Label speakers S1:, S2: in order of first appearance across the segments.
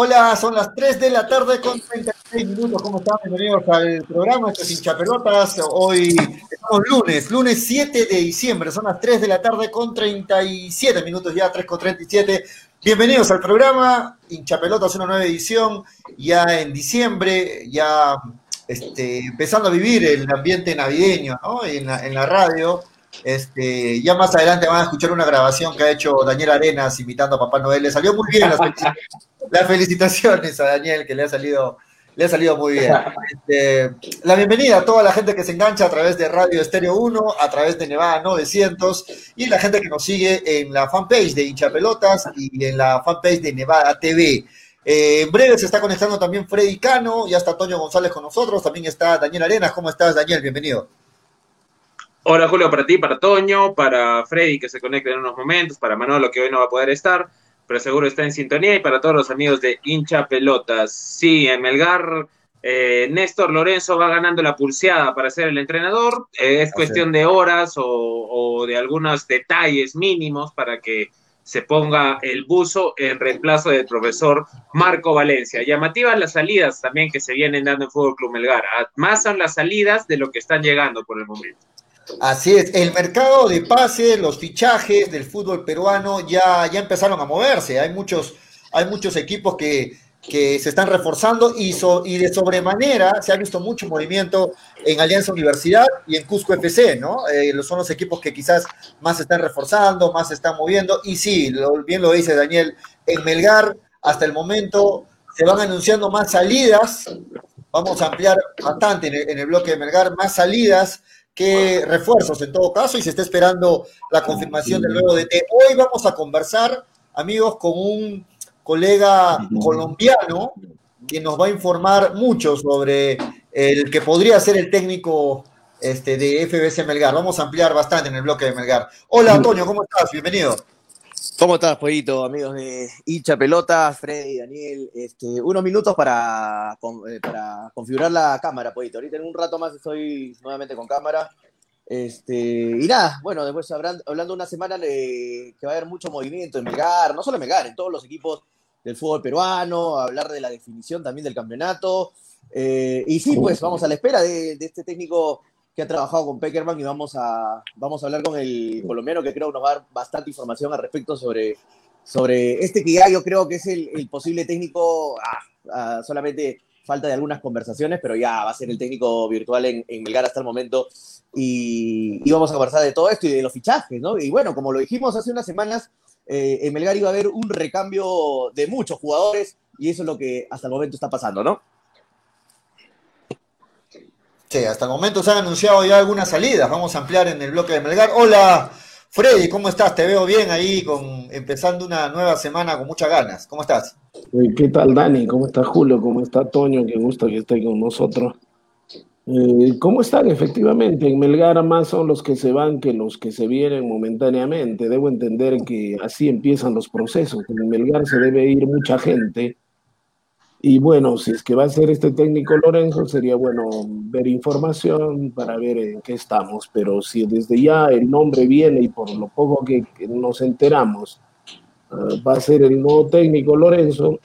S1: Hola, son las 3 de la tarde con 36 minutos. ¿Cómo están? Bienvenidos al programa. Esto es Hinchapelotas. Hoy estamos lunes, lunes 7 de diciembre. Son las 3 de la tarde con 37 minutos ya, 3 con 37. Bienvenidos al programa. Hinchapelotas, una nueva edición. Ya en diciembre, ya este, empezando a vivir el ambiente navideño ¿no? en, la, en la radio. Este, ya más adelante van a escuchar una grabación que ha hecho Daniel Arenas imitando a Papá Noel. Le salió muy bien las felicitaciones, a Daniel, que le ha salido, le ha salido muy bien. Este, la bienvenida a toda la gente que se engancha a través de Radio Estéreo 1, a través de Nevada 900 y la gente que nos sigue en la fanpage de Hincha Pelotas y en la fanpage de Nevada TV. Eh, en breve se está conectando también Freddy Cano, ya está Toño González con nosotros, también está Daniel Arenas. ¿Cómo estás, Daniel? Bienvenido.
S2: Hola Julio, para ti, para Toño, para Freddy que se conecta en unos momentos, para Manolo que hoy no va a poder estar, pero seguro está en sintonía y para todos los amigos de hincha pelotas. Sí, en Melgar, eh, Néstor Lorenzo va ganando la pulseada para ser el entrenador. Eh, es cuestión de horas o, o, de algunos detalles mínimos para que se ponga el buzo en reemplazo del profesor Marco Valencia. Llamativas las salidas también que se vienen dando en Fútbol Club Melgar. Más son las salidas de lo que están llegando por el momento.
S1: Así es, el mercado de pases, los fichajes del fútbol peruano ya, ya empezaron a moverse. Hay muchos, hay muchos equipos que, que se están reforzando y, so, y de sobremanera se ha visto mucho movimiento en Alianza Universidad y en Cusco FC, ¿no? Eh, son los equipos que quizás más se están reforzando, más se están moviendo. Y sí, lo, bien lo dice Daniel, en Melgar hasta el momento se van anunciando más salidas. Vamos a ampliar bastante en el, en el bloque de Melgar, más salidas qué refuerzos en todo caso y se está esperando la confirmación del nuevo DT. Hoy vamos a conversar, amigos, con un colega colombiano que nos va a informar mucho sobre el que podría ser el técnico este, de FBC Melgar. Vamos a ampliar bastante en el bloque de Melgar. Hola, Antonio, ¿cómo estás? Bienvenido.
S3: ¿Cómo estás, Pollito, amigos de Hincha Pelota, Freddy, Daniel? Este, unos minutos para, para configurar la cámara, Pollito. Ahorita en un rato más estoy nuevamente con cámara. Este, y nada, bueno, después hablando, hablando una semana de que va a haber mucho movimiento en Melgar, no solo en Melgar, en todos los equipos del fútbol peruano, hablar de la definición también del campeonato. Eh, y sí, pues vamos a la espera de, de este técnico que ha trabajado con Peckerman y vamos a, vamos a hablar con el colombiano que creo nos va a dar bastante información al respecto sobre, sobre este que ya yo creo que es el, el posible técnico, ah, ah, solamente falta de algunas conversaciones, pero ya va a ser el técnico virtual en, Melgar hasta el momento y, y, vamos a conversar de todo esto y de los fichajes, ¿no? Y bueno, como lo dijimos hace unas semanas, eh, en Melgar iba a haber un recambio de muchos jugadores y eso es lo que hasta el momento está pasando, ¿no?
S1: Sí, hasta el momento se han anunciado ya algunas salidas. Vamos a ampliar en el bloque de Melgar. Hola, Freddy, ¿cómo estás? Te veo bien ahí, con, empezando una nueva semana con muchas ganas. ¿Cómo estás?
S4: ¿Qué tal, Dani? ¿Cómo está Julio? ¿Cómo está Toño? Qué gusto que esté con nosotros. Eh, ¿Cómo están? Efectivamente, en Melgar más son los que se van que los que se vienen momentáneamente. Debo entender que así empiezan los procesos. En Melgar se debe ir mucha gente y bueno, si es que va a ser este técnico Lorenzo, sería bueno ver información para ver en qué estamos. Pero si desde ya el nombre viene y por lo poco que, nos enteramos uh, va a ser el nuevo técnico Lorenzo,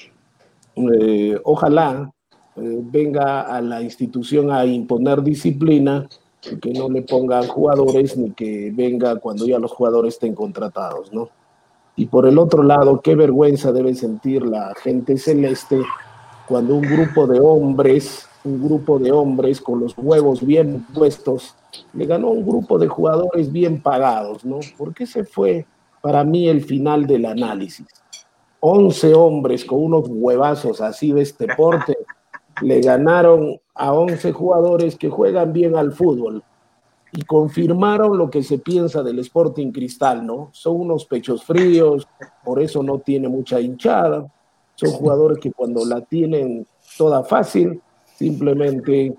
S4: eh, ojalá eh, venga a la institución a imponer disciplina, que no le pongan jugadores ni que venga cuando ya los jugadores estén contratados, ¿no? Y por el otro lado, qué vergüenza debe sentir la gente celeste cuando un grupo de hombres, un grupo de hombres con los huevos bien puestos, le ganó a un grupo de jugadores bien pagados, ¿no? Porque ese fue para mí el final del análisis. 11 hombres con unos huevazos así de este porte le ganaron a 11 jugadores que juegan bien al fútbol y confirmaron lo que se piensa del Sporting Cristal, ¿no? Son unos pechos fríos, por eso no tiene mucha hinchada, son jugadores que cuando la tienen toda fácil, simplemente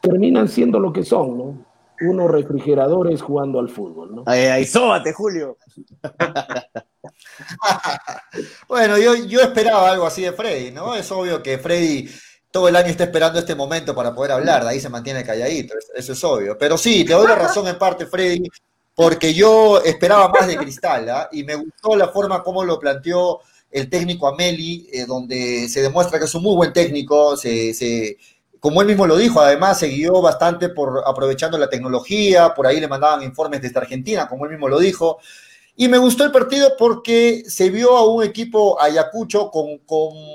S4: terminan siendo lo que son, ¿no? Unos refrigeradores jugando al fútbol, ¿no?
S3: Ahí, ahí sóbate, Julio.
S1: bueno, yo, yo esperaba algo así de Freddy, ¿no? Es obvio que Freddy todo el año está esperando este momento para poder hablar, de ahí se mantiene calladito, eso es obvio. Pero sí, te doy la razón en parte, Freddy, porque yo esperaba más de Cristal, ¿ah? y me gustó la forma como lo planteó el técnico Ameli, eh, donde se demuestra que es un muy buen técnico, se, como él mismo lo dijo, además se guió bastante por aprovechando la tecnología, por ahí le mandaban informes desde Argentina, como él mismo lo dijo. Y me gustó el partido porque se vio a un equipo Ayacucho con,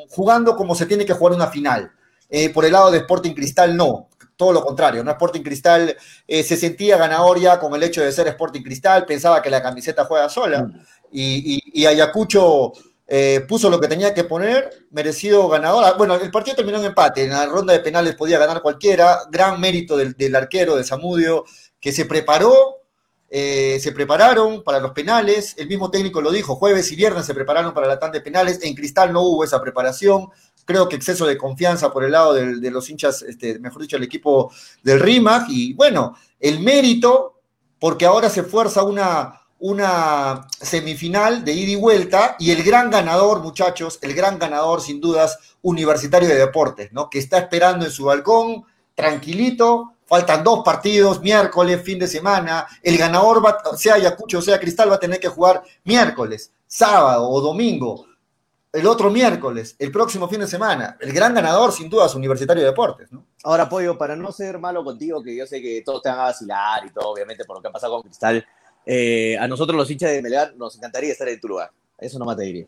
S1: jugando como se tiene que jugar una final. Eh, por el lado de Sporting Cristal, no. Todo lo contrario, ¿no? Sporting Cristal eh, se sentía ganador ya con el hecho de ser Sporting Cristal, pensaba que la camiseta juega sola. Mm. Y, Ayacucho eh, puso lo que tenía que poner, merecido ganador. Ah, bueno, el partido terminó en empate, en la ronda de penales podía ganar cualquiera. Gran mérito del, del arquero de Zamudio, que se preparó eh, se prepararon para los penales, el mismo técnico lo dijo, jueves y viernes se prepararon para la tanda de penales, en Cristal no hubo esa preparación, creo que exceso de confianza por el lado de, los hinchas, este, mejor dicho, el equipo del RIMAC, y bueno, el mérito, porque ahora se fuerza una, una semifinal de ida y vuelta, y el gran ganador, muchachos, el gran ganador, sin dudas, Universitario de Deportes, ¿no? Que está esperando en su balcón, tranquilito, Faltan dos partidos, miércoles, fin de semana. El ganador, va, sea Ayacucho sea Cristal, va a tener que jugar miércoles, sábado o domingo. El otro miércoles, el próximo fin de semana. El gran ganador, sin duda, es Universitario de Deportes. ¿no?
S3: Ahora, Pollo, para no ser malo contigo, que yo sé que todos te van a vacilar y todo, obviamente, por lo que ha pasado con Cristal, eh, a nosotros los hinchas de Melgar nos encantaría estar en tu lugar. Eso no me te diría.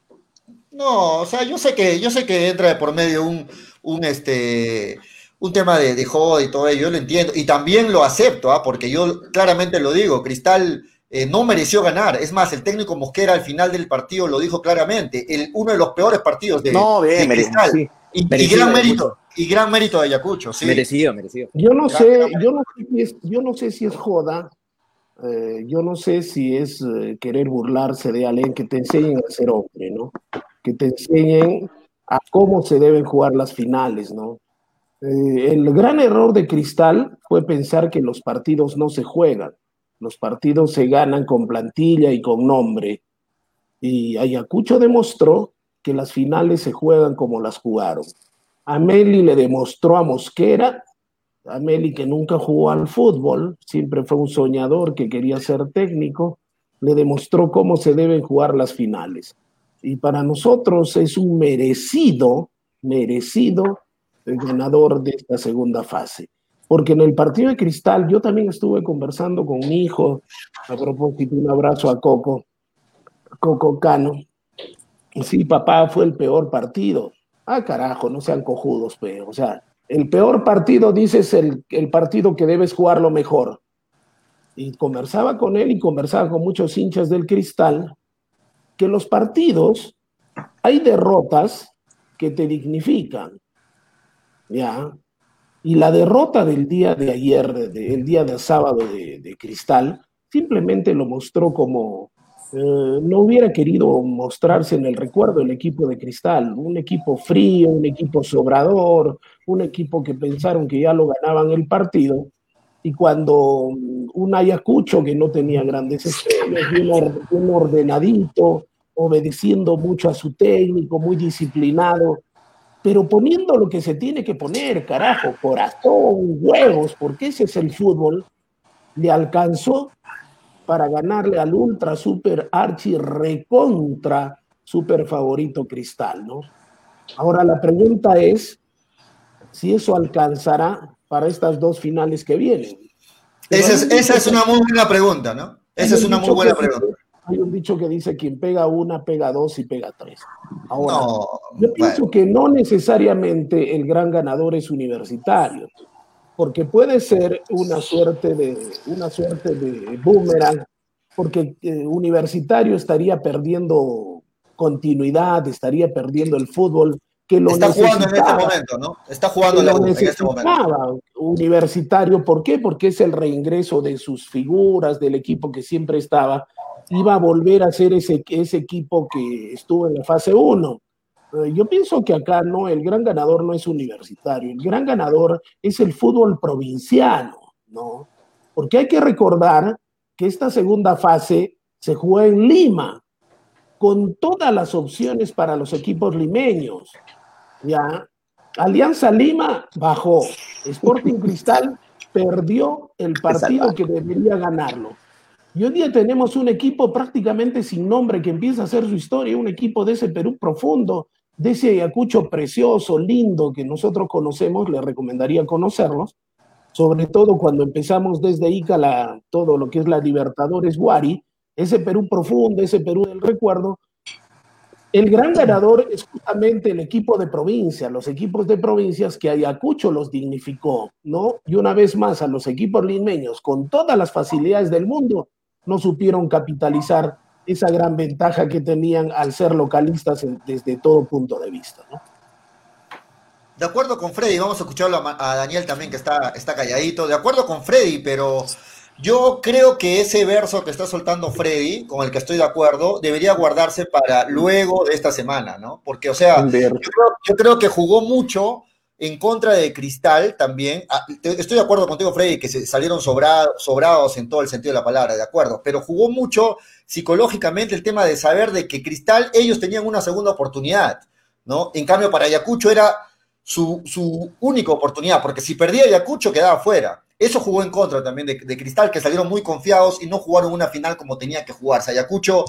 S1: No, o sea, yo sé que, yo sé que entra de por medio un, un este un tema de, de joda y todo ello, yo lo entiendo, y también lo acepto, ¿ah? porque yo claramente lo digo, Cristal eh, no mereció ganar, es más, el técnico Mosquera al final del partido lo dijo claramente, el, uno de los peores partidos de,
S3: no, bien,
S1: Cristal, y, gran mérito, y gran mérito de Ayacucho, sí.
S3: Merecido, merecido.
S4: Yo no sé, yo no sé si es, yo no sé si es joda, eh, yo no sé si es eh, querer burlarse de alguien que te enseñen a ser hombre, ¿no? Que te enseñen a cómo se deben jugar las finales, ¿no? Eh, el gran error de Cristal fue pensar que los partidos no se juegan, los partidos se ganan con plantilla y con nombre. Y Ayacucho demostró que las finales se juegan como las jugaron. Ameli le demostró a Mosquera, Ameli que nunca jugó al fútbol, siempre fue un soñador que quería ser técnico, le demostró cómo se deben jugar las finales. Y para nosotros es un merecido, merecido el ganador de esta segunda fase. Porque en el partido de Cristal yo también estuve conversando con mi hijo, a propósito, un abrazo a Coco, Coco Cano. Sí, papá, fue el peor partido. Ah, carajo, no sean cojudos, pero, o sea, el peor partido, dices, el, partido que debes jugar lo mejor. Y conversaba con él y conversaba con muchos hinchas del Cristal, que los partidos, hay derrotas que te dignifican ¿ya? Y la derrota del día de ayer, el día de sábado de, Cristal, simplemente lo mostró como eh, no hubiera querido mostrarse en el recuerdo el equipo de Cristal, un equipo frío, un equipo sobrador, un equipo que pensaron que ya lo ganaban el partido, y cuando un Ayacucho que no tenía grandes estrellas, un ordenadito, obedeciendo mucho a su técnico, muy disciplinado, pero poniendo lo que se tiene que poner, carajo, corazón, huevos, porque ese es el fútbol, le alcanzó para ganarle al ultra super archi recontra super favorito Cristal, ¿no? Ahora la pregunta es si eso alcanzará para estas dos finales que vienen.
S1: Esa es, esa es una muy buena pregunta, ¿no? Esa es una muy buena pregunta
S4: hay un dicho que dice quien pega una, pega dos y pega tres. Ahora, yo pienso que no necesariamente el gran ganador es universitario, porque puede ser una suerte de, una suerte de boomerang, porque eh, universitario estaría perdiendo continuidad, estaría perdiendo el fútbol. Que lo
S1: Está jugando en este momento, ¿no? Está jugando en este
S4: momento. Universitario, ¿por qué? Porque es el reingreso de sus figuras, del equipo que siempre estaba iba a volver a ser ese, ese equipo que estuvo en la fase 1. Eh, yo pienso que acá no, el gran ganador no es universitario, el gran ganador es el fútbol provinciano, ¿no? Porque hay que recordar que esta segunda fase se jugó en Lima, con todas las opciones para los equipos limeños. Ya, Alianza Lima bajó, Sporting Cristal perdió el partido que debería ganarlo. Y hoy día tenemos un equipo prácticamente sin nombre que empieza a hacer su historia, un equipo de ese Perú profundo, de ese Ayacucho precioso, lindo que nosotros conocemos, le recomendaría conocerlos, sobre todo cuando empezamos desde Ica la, todo lo que es la Libertadores Guari, ese Perú profundo, ese Perú del recuerdo, el gran ganador es justamente el equipo de provincia, los equipos de provincias que Ayacucho los dignificó, ¿no? Y una vez más a los equipos limeños, con todas las facilidades del mundo, no supieron capitalizar esa gran ventaja que tenían al ser localistas desde todo punto de vista, ¿no?
S1: De acuerdo con Freddy, vamos a escucharlo a, Daniel también que está, está calladito, de acuerdo con Freddy, pero yo creo que ese verso que está soltando Freddy, con el que estoy de acuerdo, debería guardarse para luego de esta semana, ¿no? Porque, o sea, yo creo, que jugó mucho en contra de Cristal también. Ah, estoy de acuerdo contigo, Freddy, que se salieron sobrados en todo el sentido de la palabra, de acuerdo, pero jugó mucho psicológicamente el tema de saber de que Cristal, ellos tenían una segunda oportunidad, ¿no? En cambio, para Ayacucho era su, su única oportunidad, porque si perdía Ayacucho quedaba fuera. Eso jugó en contra también de, Cristal, que salieron muy confiados y no jugaron una final como tenía que jugarse. Ayacucho,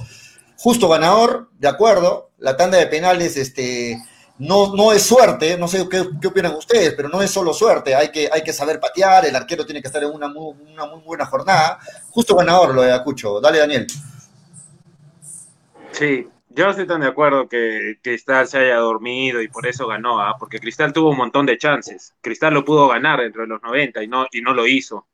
S1: justo ganador, de acuerdo. La tanda de penales, este, no, no es suerte, no sé qué, opinan ustedes, pero no es solo suerte. Hay que, hay que saber patear, el arquero tiene que estar en una muy, una muy buena jornada. Justo ganador lo de Ayacucho. Dale, Daniel.
S2: Sí, yo no estoy tan de acuerdo que Cristal se haya dormido y por eso ganó, ¿ah? porque Cristal tuvo un montón de chances. Cristal lo pudo ganar dentro de los 90 y no, y no lo hizo.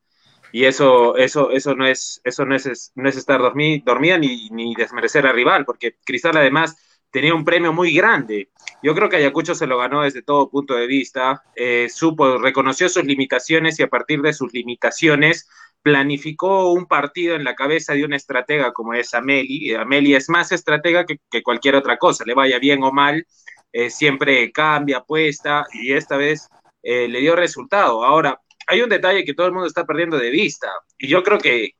S2: Y eso, eso, eso no es, eso no es, no es estar dormida ni, ni desmerecer al rival, porque Cristal además tenía un premio muy grande. Yo creo que Ayacucho se lo ganó desde todo punto de vista, eh, supo, reconoció sus limitaciones y a partir de sus limitaciones planificó un partido en la cabeza de una estratega como es Ameli. Ameli es más estratega que, cualquier otra cosa, le vaya bien o mal, eh, siempre cambia, apuesta y esta vez eh, le dio resultado. Ahora, hay un detalle que todo el mundo está perdiendo de vista y yo creo que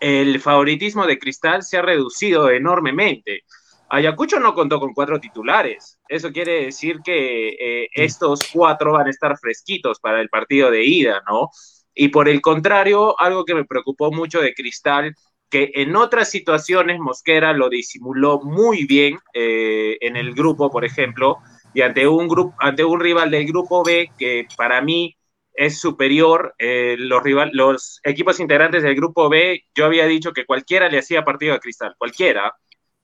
S2: el favoritismo de Cristal se ha reducido enormemente. Ayacucho no contó con cuatro titulares. Eso quiere decir que eh, estos cuatro van a estar fresquitos para el partido de ida, ¿no? Y por el contrario, algo que me preocupó mucho de Cristal, que en otras situaciones Mosquera lo disimuló muy bien eh, en el grupo, por ejemplo, y ante un, grupo, ante un rival del grupo B que para mí es superior, eh, los, rival, los equipos integrantes del grupo B, yo había dicho que cualquiera le hacía partido a Cristal, cualquiera,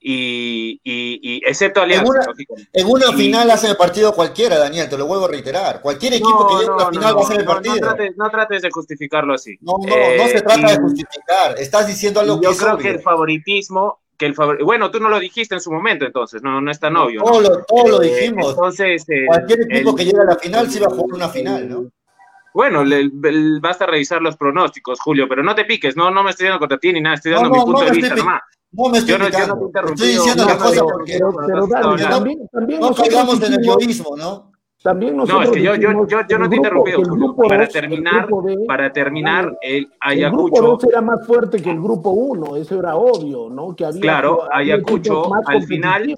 S2: y, y, excepto Alianza.
S1: En una, final hace el partido cualquiera, Daniel, te lo vuelvo a reiterar. Cualquier equipo que llegue a una final va a hacer el partido.
S2: No trates, de justificarlo así.
S1: No, no, no se trata de justificar. Estás diciendo algo
S2: que Yo creo que el favoritismo, que el bueno, tú no lo dijiste en su momento, entonces, no, no está novio.
S1: Todo, lo, todo lo eh, dijimos. entonces, cualquier equipo que llegue a la final sí va a jugar una final, ¿no?
S2: Bueno, basta revisar los pronósticos, Julio, pero no te piques, no, no me estoy dando contra ti ni nada, estoy dando mi punto de vista nomás.
S1: No me estoy yo, no, yo no te interrumpí. Estoy diciendo las cosas porque pero, pero, pero también, también no caigamos en el yoísmo, ¿no?
S4: También
S2: no, es que yo, yo, yo, yo no te he interrumpido. Para terminar, para terminar, el Ayacucho.
S4: El grupo 2 era más fuerte que el grupo 1, eso era obvio, ¿no? Que había,
S2: claro, Ayacucho al final.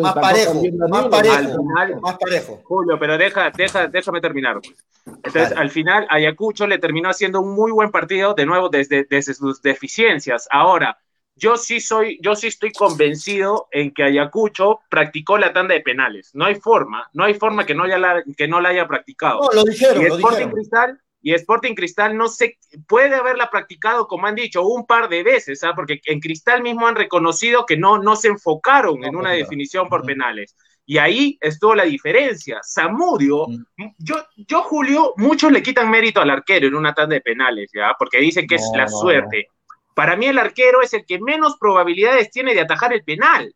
S1: Más parejo, más parejo, más parejo.
S2: Julio, pero deja, deja, déjame terminar. Entonces, al final, Ayacucho le terminó haciendo un muy buen partido, de nuevo, desde, desde sus deficiencias. Ahora, yo sí soy, yo sí estoy convencido en que Ayacucho practicó la tanda de penales. No hay forma, no hay forma que no, la, que no la haya practicado.
S1: No, lo dijeron,
S2: y
S1: lo
S2: Sporting
S1: dijeron.
S2: Cristal y Sporting Cristal no se puede haberla practicado, como han dicho, un par de veces, ¿ah? porque en Cristal mismo han reconocido que no, no se enfocaron en una definición por penales. Y ahí estuvo la diferencia. Samudio, yo, yo, Julio, muchos le quitan mérito al arquero en una tanda de penales, ¿ya? Porque dicen que es la suerte. Para mí el arquero es el que menos probabilidades tiene de atajar el penal.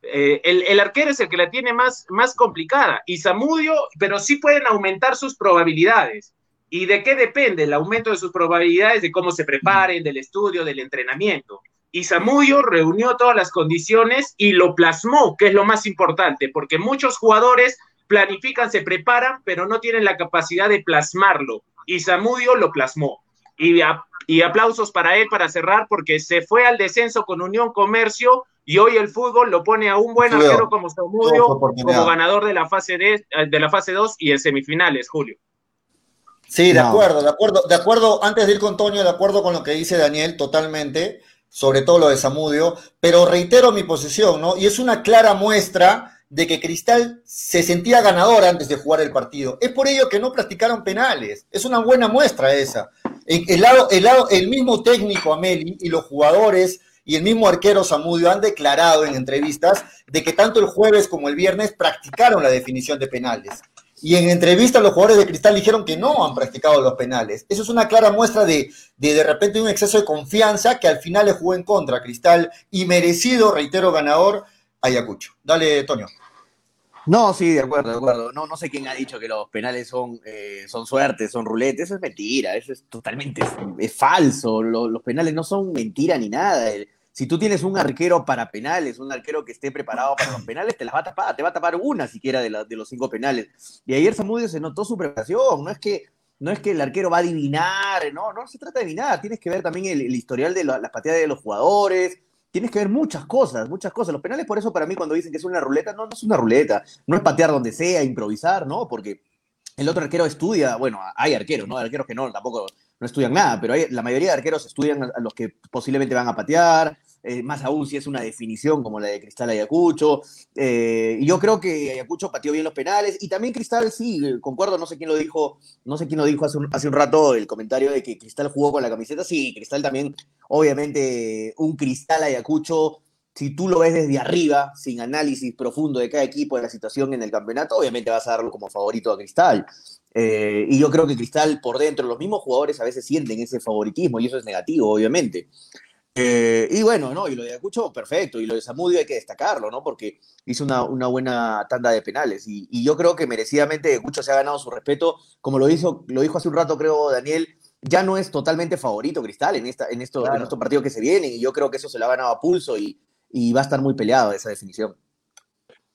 S2: Eh, el, arquero es el que la tiene más, más complicada. Y Zamudio, pero sí pueden aumentar sus probabilidades. ¿Y de qué depende el aumento de sus probabilidades? De cómo se preparen, del estudio, del entrenamiento. Y Zamudio reunió todas las condiciones y lo plasmó, que es lo más importante, porque muchos jugadores planifican, se preparan, pero no tienen la capacidad de plasmarlo. Y Zamudio lo plasmó. Y y aplausos para él para cerrar porque se fue al descenso con Unión Comercio y hoy el fútbol lo pone a un buen arquero como Samudio como ganador de la fase de, de la fase 2 y en semifinales, Julio.
S1: Sí, de acuerdo, de acuerdo, de acuerdo, antes de ir con Toño, de acuerdo con lo que dice Daniel, totalmente. sobre todo lo de Zamudio, pero reitero mi posición, ¿no? Y es una clara muestra de que Cristal se sentía ganador antes de jugar el partido. Es por ello que no practicaron penales. Es una buena muestra esa. El, lado, el, lado, el mismo técnico Ameli y los jugadores y el mismo arquero Zamudio han declarado en entrevistas de que tanto el jueves como el viernes practicaron la definición de penales. Y en entrevistas los jugadores de Cristal dijeron que no han practicado los penales. Eso es una clara muestra de de, de repente un exceso de confianza que al final le jugó en contra Cristal y merecido, reitero, ganador Ayacucho. Dale, Toño.
S3: No, sí, de acuerdo, de acuerdo. No, no sé quién ha dicho que los penales son, eh, son suertes, son ruletes. Eso es mentira, eso es totalmente es, falso. los penales no son mentira ni nada. si tú tienes un arquero para penales, un arquero que esté preparado para los penales, te las va a tapar, te va a tapar una siquiera de, de los cinco penales. Y ayer Samudio se notó su preparación, no es que no es que el arquero va a adivinar, no, no se trata de adivinar, tienes que ver también el, historial de las pateadas de los jugadores, tienes que ver muchas cosas, muchas cosas. Los penales, por eso para mí cuando dicen que es una ruleta, no, no es una ruleta, no es patear donde sea, improvisar, ¿no? Porque el otro arquero estudia, bueno, hay arqueros, ¿no? Arqueros que no, tampoco no estudian nada, pero hay, la mayoría de arqueros estudian a los que posiblemente van a patear, eh, más aún si es una definición como la de Cristal Ayacucho. Eh, y yo creo que Ayacucho pateó bien los penales. Y también Cristal, sí, concuerdo, no sé quién lo dijo, no sé quién lo dijo hace un, hace un rato el comentario de que Cristal jugó con la camiseta. Sí, Cristal también, obviamente, un Cristal Ayacucho. Si tú lo ves desde arriba, sin análisis profundo de cada equipo, de la situación en el campeonato, obviamente vas a darlo como favorito a Cristal. Eh, y yo creo que Cristal por dentro, los mismos jugadores a veces sienten ese favoritismo y eso es negativo, obviamente. Eh, y bueno, ¿no? Y lo de Ayacucho, perfecto. Y lo de Zamudio hay que destacarlo, ¿no? Porque hizo una, una buena tanda de penales. Y, y, yo creo que merecidamente Ayacucho se ha ganado su respeto. Como lo, hizo, lo dijo hace un rato, creo, Daniel, ya no es totalmente favorito Cristal en, esta, en, esto, en estos partidos que se vienen. Y yo creo que eso se lo ha ganado a pulso y, y va a estar muy peleado esa definición.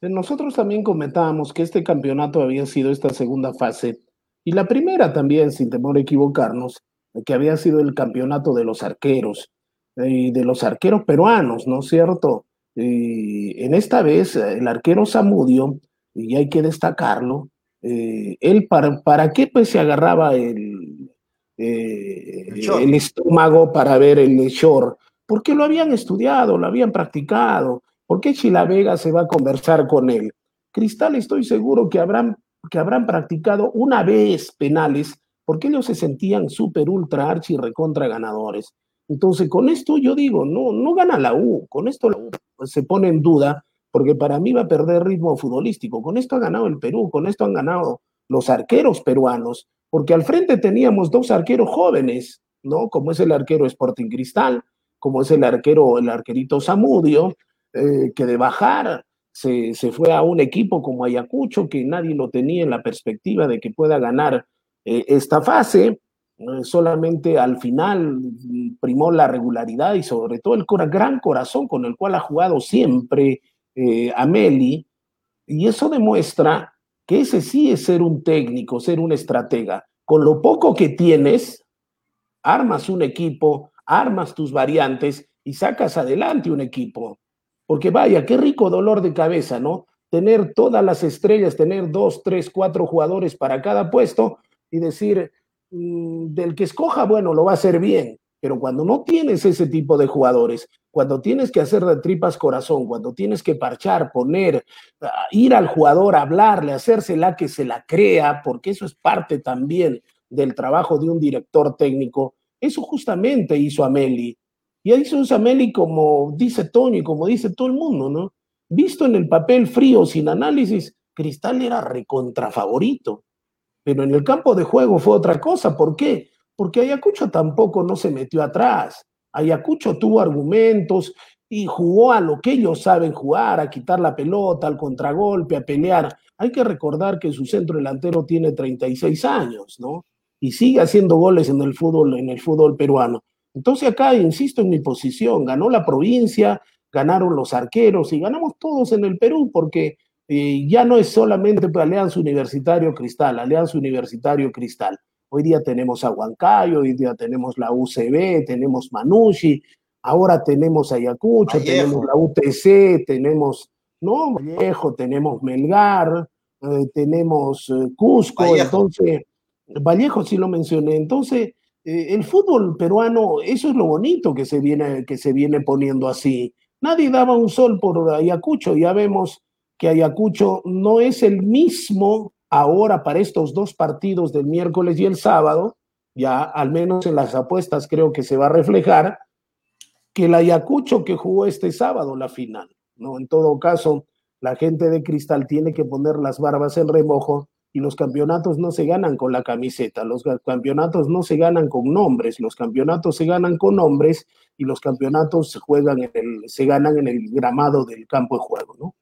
S4: Nosotros también comentábamos que este campeonato había sido esta segunda fase. Y la primera también, sin temor a equivocarnos, que había sido el campeonato de los arqueros y de los arqueros peruanos, ¿no es cierto? En esta vez, el arquero Samudio, y hay que destacarlo, eh, él para, para qué pues se agarraba el, eh, el, estómago para ver el short, porque lo habían estudiado, lo habían practicado, ¿por qué Chilavega se va a conversar con él? Cristal estoy seguro que habrán, que habrán practicado una vez penales, porque ellos se sentían súper, ultra, archi, recontra ganadores. Entonces, con esto yo digo, no, no gana la U, con esto la U se pone en duda, porque para mí va a perder ritmo futbolístico. Con esto ha ganado el Perú, con esto han ganado los arqueros peruanos, porque al frente teníamos dos arqueros jóvenes, ¿no? Como es el arquero Sporting Cristal, como es el arquero, el arquerito Zamudio, eh, que de bajar se, se, fue a un equipo como Ayacucho, que nadie lo tenía en la perspectiva de que pueda ganar eh, esta fase solamente al final primó la regularidad y sobre todo el gran corazón con el cual ha jugado siempre eh, Ameli, y eso demuestra que ese sí es ser un técnico, ser un estratega. Con lo poco que tienes, armas un equipo, armas tus variantes y sacas adelante un equipo. Porque vaya, qué rico dolor de cabeza, ¿no? Tener todas las estrellas, tener dos, tres, cuatro jugadores para cada puesto y decir, del que escoja, bueno, lo va a hacer bien, pero cuando no tienes ese tipo de jugadores, cuando tienes que hacer de tripas corazón, cuando tienes que parchar, poner, ah, ir al jugador, hablarle, hacérsela que se la crea, porque eso es parte también del trabajo de un director técnico, eso justamente hizo Ameli. Y hizo Ameli como dice Tony, como dice todo el mundo, ¿no? Visto en el papel frío, sin análisis, Cristal era recontra favorito. Pero en el campo de juego fue otra cosa. ¿Por qué? Porque Ayacucho tampoco no se metió atrás. Ayacucho tuvo argumentos y jugó a lo que ellos saben jugar, a quitar la pelota, al contragolpe, a pelear. Hay que recordar que su centro delantero tiene 36 años, ¿no? Y sigue haciendo goles en el fútbol, en el fútbol peruano. Entonces acá, insisto en mi posición, ganó la provincia, ganaron los arqueros y ganamos todos en el Perú porque y ya no es solamente Alianza Universitario Cristal, Alianza Universitario Cristal. Hoy día tenemos a Huancayo, hoy día tenemos la UCB, tenemos Manushi, ahora tenemos Ayacucho, tenemos la UTC, tenemos no Vallejo, tenemos Melgar, eh, tenemos eh, Cusco, entonces Vallejo sí lo mencioné. Entonces, eh, el fútbol peruano, eso es lo bonito que se, viene, que se viene poniendo así. Nadie daba un sol por Ayacucho, ya vemos que Ayacucho no es el mismo ahora para estos dos partidos del miércoles y el sábado, ya al menos en las apuestas creo que se va a reflejar, que el Ayacucho que jugó este sábado la final. ¿no? En todo caso, la gente de Cristal tiene que poner las barbas en remojo y los campeonatos no se ganan con la camiseta, los campeonatos no se ganan con nombres, los campeonatos se ganan con nombres y los campeonatos se juegan en el, se ganan en el gramado del campo de juego, ¿no?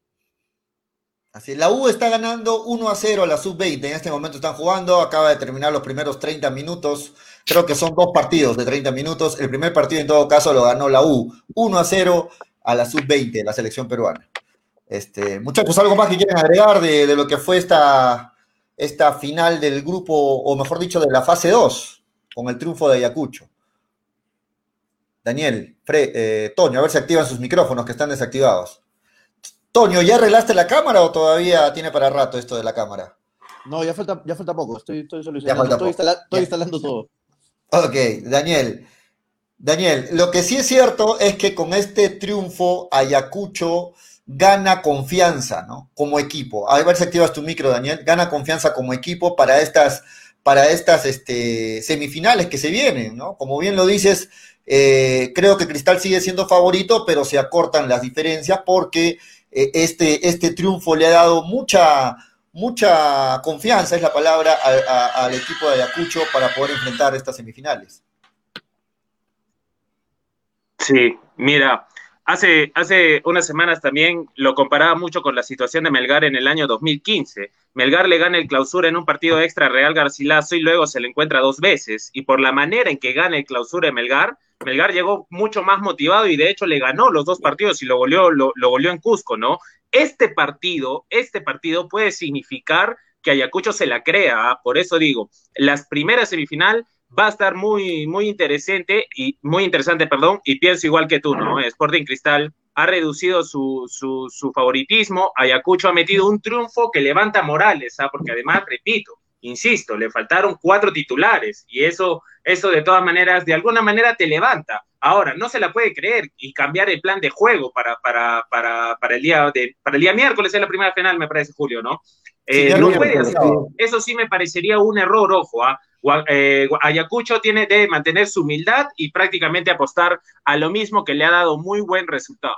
S1: Así, la U está ganando 1 a 0 a la sub-20. En este momento están jugando, acaba de terminar los primeros 30 minutos. Creo que son dos partidos de 30 minutos. El primer partido, en todo caso, lo ganó la U 1 a 0 a la sub-20, la selección peruana. Este, muchachos, ¿algo más que quieren agregar de, de lo que fue esta, esta final del grupo, o mejor dicho, de la fase 2, con el triunfo de Ayacucho. Daniel, Fre, eh, Toño, a ver si activan sus micrófonos que están desactivados. Toño, ¿ya arreglaste la cámara o todavía tiene para rato esto de la cámara?
S3: No, ya falta, ya falta poco, estoy, estoy solucionando, estoy, estoy instalando todo.
S1: Ok, Daniel. Daniel, lo que sí es cierto es que con este triunfo Ayacucho gana confianza, ¿no? Como equipo. A ver si activas tu micro, Daniel. Gana confianza como equipo para estas, para estas este, semifinales que se vienen, ¿no? Como bien lo dices, eh, creo que Cristal sigue siendo favorito, pero se acortan las diferencias porque este, este triunfo le ha dado mucha, mucha confianza, es la palabra, al equipo de Ayacucho para poder enfrentar estas semifinales.
S2: Sí, mira, Hace, hace unas semanas también lo comparaba mucho con la situación de Melgar en el año 2015. Melgar le gana el clausura en un partido extra Real Garcilaso y luego se le encuentra dos veces. Y por la manera en que gana el clausura de Melgar, Melgar llegó mucho más motivado y de hecho le ganó los dos partidos y lo goleó, lo, lo en Cusco, ¿no? Este partido, este partido puede significar que Ayacucho se la crea. ¿ah? Por eso digo, las primeras semifinal va a estar muy, muy interesante y muy interesante, perdón, y pienso igual que tú, ¿no? Sporting Cristal ha reducido su, su, su favoritismo, Ayacucho ha metido un triunfo que levanta morales, ¿ah? porque además, repito, insisto, le faltaron cuatro titulares y eso, eso de todas maneras, de alguna manera te levanta. Ahora, no se la puede creer y cambiar el plan de juego para, para, para, para, el, día de, para el día miércoles, es la primera final, me parece, Julio, ¿no? Eh, no puede Eso sí me parecería un error, ojo, ¿ah? Eh, Ayacucho tiene de mantener su humildad y prácticamente apostar a lo mismo que le ha dado muy buen resultado.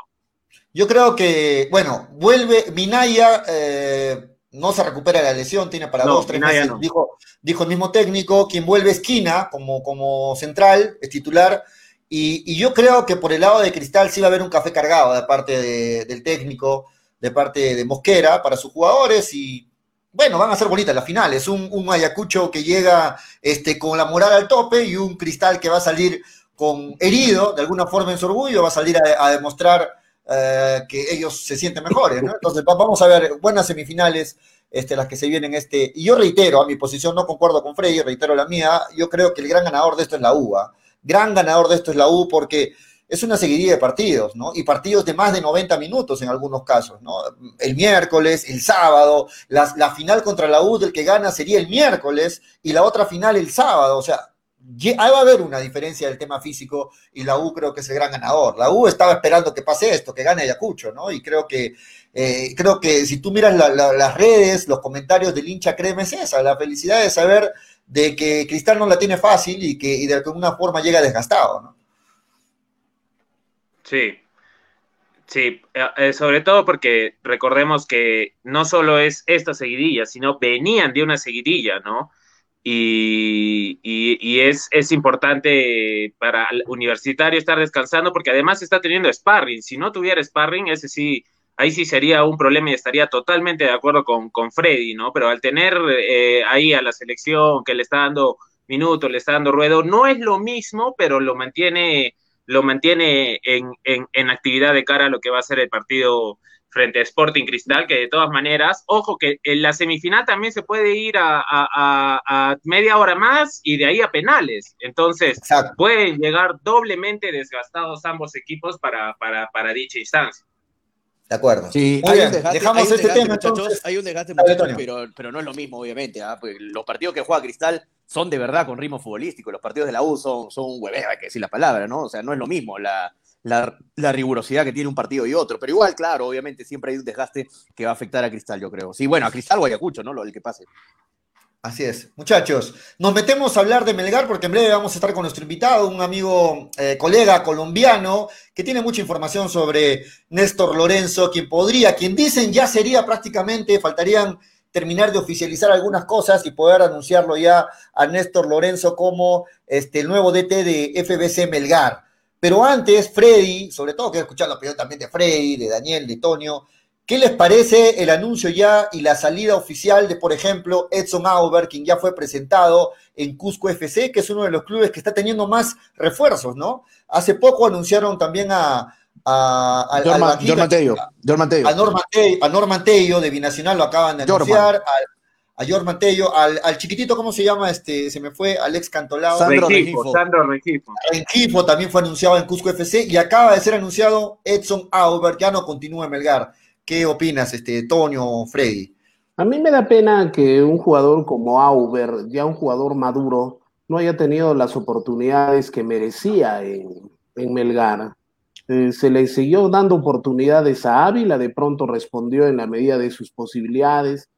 S1: Yo creo que, bueno, vuelve Minaya, eh, no se recupera la lesión, tiene para dos, tres meses, dijo, dijo el mismo técnico, quien vuelve esquina como, como central, es titular, y, yo creo que por el lado de Cristal sí va a haber un café cargado de parte del técnico, de parte de Mosquera para sus jugadores y bueno, van a ser bonitas las finales. Un, un Ayacucho que llega este, con la moral al tope y un Cristal que va a salir con herido, de alguna forma en su orgullo, va a salir a, demostrar eh, que ellos se sienten mejores. ¿no? Entonces, vamos a ver buenas semifinales. Este, las que se vienen este, y yo reitero, a mi posición no concuerdo con Freddy, reitero la mía, yo creo que el gran ganador de esto es la UA, gran ganador de esto es la U porque es una seguidilla de partidos, ¿no? Y partidos de más de 90 minutos en algunos casos, ¿no? El miércoles, el sábado, la, la final contra la U del que gana sería el miércoles y la otra final el sábado, o sea, ahí va a haber una diferencia del tema físico y la U creo que es el gran ganador. La U estaba esperando que pase esto, que gane Ayacucho, ¿no? Y creo que, eh, creo que si tú miras las redes, los comentarios del hincha, créeme, es esa, la felicidad de saber de que Cristal no la tiene fácil y que y de alguna forma llega desgastado, ¿no?
S2: Sí, sí, eh, eh, sobre todo porque recordemos que no solo es esta seguidilla, sino venían de una seguidilla, ¿no? Y, y, es, es, importante para el universitario estar descansando porque además está teniendo sparring. Si no tuviera sparring, ese sí, ahí sí sería un problema y estaría totalmente de acuerdo con, con Freddy, ¿no? Pero al tener eh, ahí a la selección que le está dando minutos, le está dando ruedo, no es lo mismo, pero lo mantiene lo mantiene en, en, actividad de cara a lo que va a ser el partido frente a Sporting Cristal, que de todas maneras, ojo que en la semifinal también se puede ir a, media hora más y de ahí a penales. Entonces, pueden llegar doblemente desgastados ambos equipos para, para, para dicha instancia.
S1: De acuerdo.
S3: Sí, hay un desgaste, dejamos hay un este tema, muchachos, hay un desgaste, muchachos, pero, pero no es lo mismo, obviamente. ¿ah? Los partidos que juega Cristal son de verdad con ritmo futbolístico. Los partidos de la U son, son un hueveo, hay que decir la palabra, ¿no? O sea, no es lo mismo la, la, rigurosidad que tiene un partido y otro. Pero igual, claro, obviamente siempre hay un desgaste que va a afectar a Cristal, yo creo. Sí, bueno, a Cristal o a Ayacucho, ¿no? Lo del que pase.
S1: Así es. Muchachos, nos metemos a hablar de Melgar porque en breve vamos a estar con nuestro invitado, un amigo, eh, colega colombiano, que tiene mucha información sobre Néstor Lorenzo, quien podría, quien dicen ya sería prácticamente, faltarían terminar de oficializar algunas cosas y poder anunciarlo ya a Néstor Lorenzo como este, el nuevo DT de FBC Melgar. Pero antes, Freddy, sobre todo quiero escuchar la opinión también de Freddy, de Daniel, de Tonio, ¿Qué les parece el anuncio ya y la salida oficial de, por ejemplo, Edson Auber, quien ya fue presentado en Cusco FC, que es uno de los clubes que está teniendo más refuerzos, ¿no? Hace poco anunciaron también a, a, a,
S3: Norman, Tello,
S1: a, Norman Tello, de Binacional, lo acaban de anunciar, a Jorman Tello, al, al, chiquitito, ¿cómo se llama? Este, se me fue, Alex Cantolao.
S2: Sandro Rengifo. Sandro
S1: Rengifo. Rengifo también fue anunciado en Cusco FC y acaba de ser anunciado Edson Auber, ya no continúa en Melgar. ¿Qué opinas, este, Tonio, Freddy?
S4: A mí me da pena que un jugador como Auber, ya un jugador maduro, no haya tenido las oportunidades que merecía en, Melgar. Eh, se le siguió dando oportunidades a Ávila, de pronto respondió en la medida de sus posibilidades,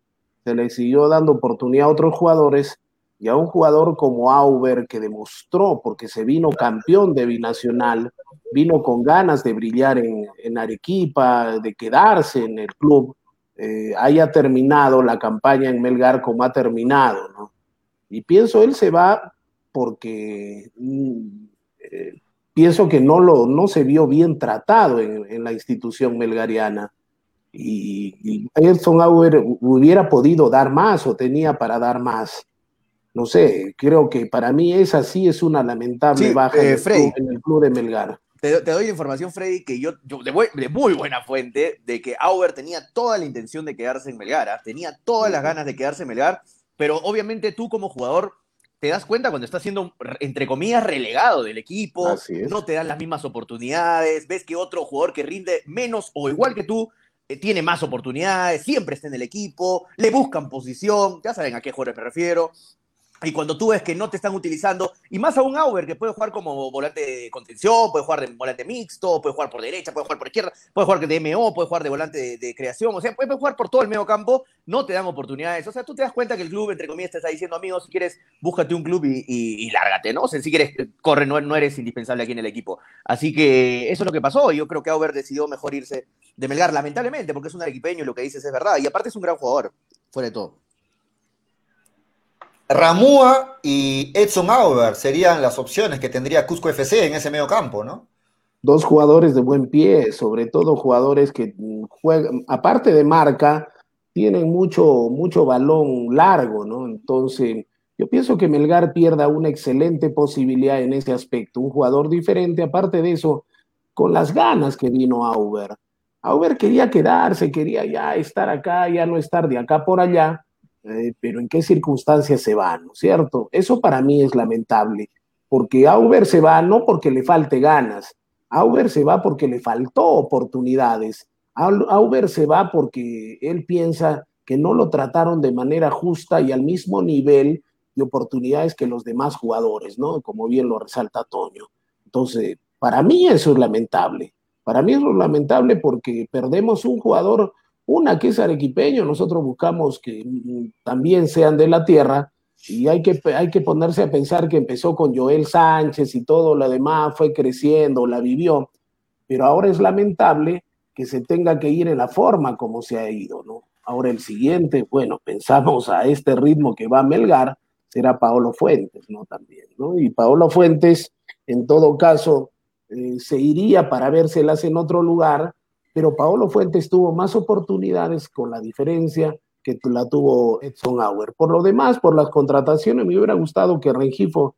S4: se le siguió dando oportunidad a otros jugadores y a un jugador como Auber que demostró, porque se vino campeón de Binacional, vino con ganas de brillar en, Arequipa, de quedarse en el club, eh, haya terminado la campaña en Melgar como ha terminado, ¿no? Y pienso él se va porque mm, eh, pienso que no, lo, no se vio bien tratado en, la institución melgariana. Y, y Edson Auer hubiera podido dar más o tenía para dar más no sé, creo que para mí esa sí es una lamentable baja
S3: eh,
S4: en el club de Melgar.
S3: Te, doy la información, Freddy, que yo, de, muy buena fuente, de que Auber tenía toda la intención de quedarse en Melgar, ¿ah? tenía todas las ganas de quedarse en Melgar, pero obviamente tú como jugador te das cuenta cuando estás siendo, entre comillas, relegado del equipo, no te dan las mismas oportunidades, ves que otro jugador que rinde menos o igual que tú eh, tiene más oportunidades, siempre está en el equipo, le buscan posición, ya saben a qué jugadores me refiero, y cuando tú ves que no te están utilizando, y más aún Auber, que puede jugar como volante de contención, puede jugar de volante mixto, puede jugar por derecha, puede jugar por izquierda, puede jugar de MO, puede jugar de volante de, creación, o sea, puede jugar por todo el medio campo, no te dan oportunidades. O sea, tú te das cuenta que el club, entre comillas, te está diciendo, amigo, si quieres, búscate un club y, lárgate, ¿no? Si quieres, corre, no, no, eres indispensable aquí en el equipo. Así que eso es lo que pasó. Yo creo que Auber decidió mejor irse de Melgar, lamentablemente, porque es un arequipeño y lo que dices es verdad. Y aparte es un gran jugador, fuera de todo.
S1: Ramúa y Edson Auber serían las opciones que tendría Cusco FC en ese medio campo, ¿no?
S4: Dos jugadores de buen pie, sobre todo jugadores que juegan, aparte de marca, tienen mucho, mucho balón largo, ¿no? Entonces, yo pienso que Melgar pierda una excelente posibilidad en ese aspecto, un jugador diferente, aparte de eso, con las ganas que vino Auber. Auber quería quedarse, quería ya estar acá, ya no estar de acá por allá, eh, pero en qué circunstancias se va, ¿no es cierto? Eso para mí es lamentable, porque Auber se va no porque le falte ganas, Auber se va porque le faltó oportunidades, Auber se va porque él piensa que no lo trataron de manera justa y al mismo nivel de oportunidades que los demás jugadores, ¿no? Como bien lo resalta Toño. Entonces, para mí eso es lamentable. Para mí eso es lamentable porque perdemos un jugador una que es arequipeño, nosotros buscamos que mm, también sean de la tierra y hay que, hay que ponerse a pensar que empezó con Joel Sánchez y todo lo demás, fue creciendo, la vivió, pero ahora es lamentable que se tenga que ir en la forma como se ha ido, ¿no? Ahora el siguiente, bueno, pensamos a este ritmo que va a Melgar, será Paolo Fuentes, ¿no? También, ¿no? Y Paolo Fuentes, en todo caso, eh, se iría para vérselas en otro lugar, pero Paolo Fuentes tuvo más oportunidades con la diferencia que la tuvo Edson Auer. Por lo demás, por las contrataciones, me hubiera gustado que Rengifo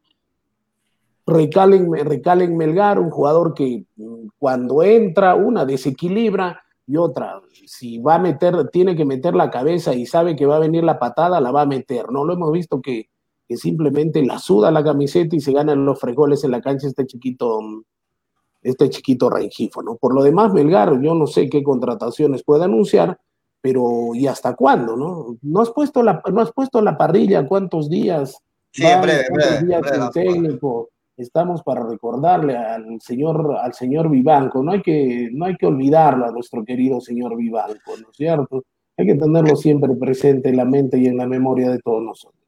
S4: recale en, Melgar, un jugador que mm, cuando entra, una desequilibra y otra, si va a meter, tiene que meter la cabeza y sabe que va a venir la patada, la va a meter. No lo hemos visto que, simplemente la suda la camiseta y se ganan los fregoles en la cancha este chiquito mm, este chiquito Rengifo, ¿no? Por lo demás, Melgar, yo no sé qué contrataciones puede anunciar, pero ¿y hasta cuándo, no? No has puesto la, no has puesto la parrilla cuántos días
S1: Sí, en breve, breve,
S4: días
S1: breve,
S4: técnico. Estamos para recordarle al señor, al señor Vivanco. No hay, que, no hay que olvidarlo a nuestro querido señor Vivanco, ¿no es cierto? Hay que tenerlo siempre presente en la mente y en la memoria de todos nosotros.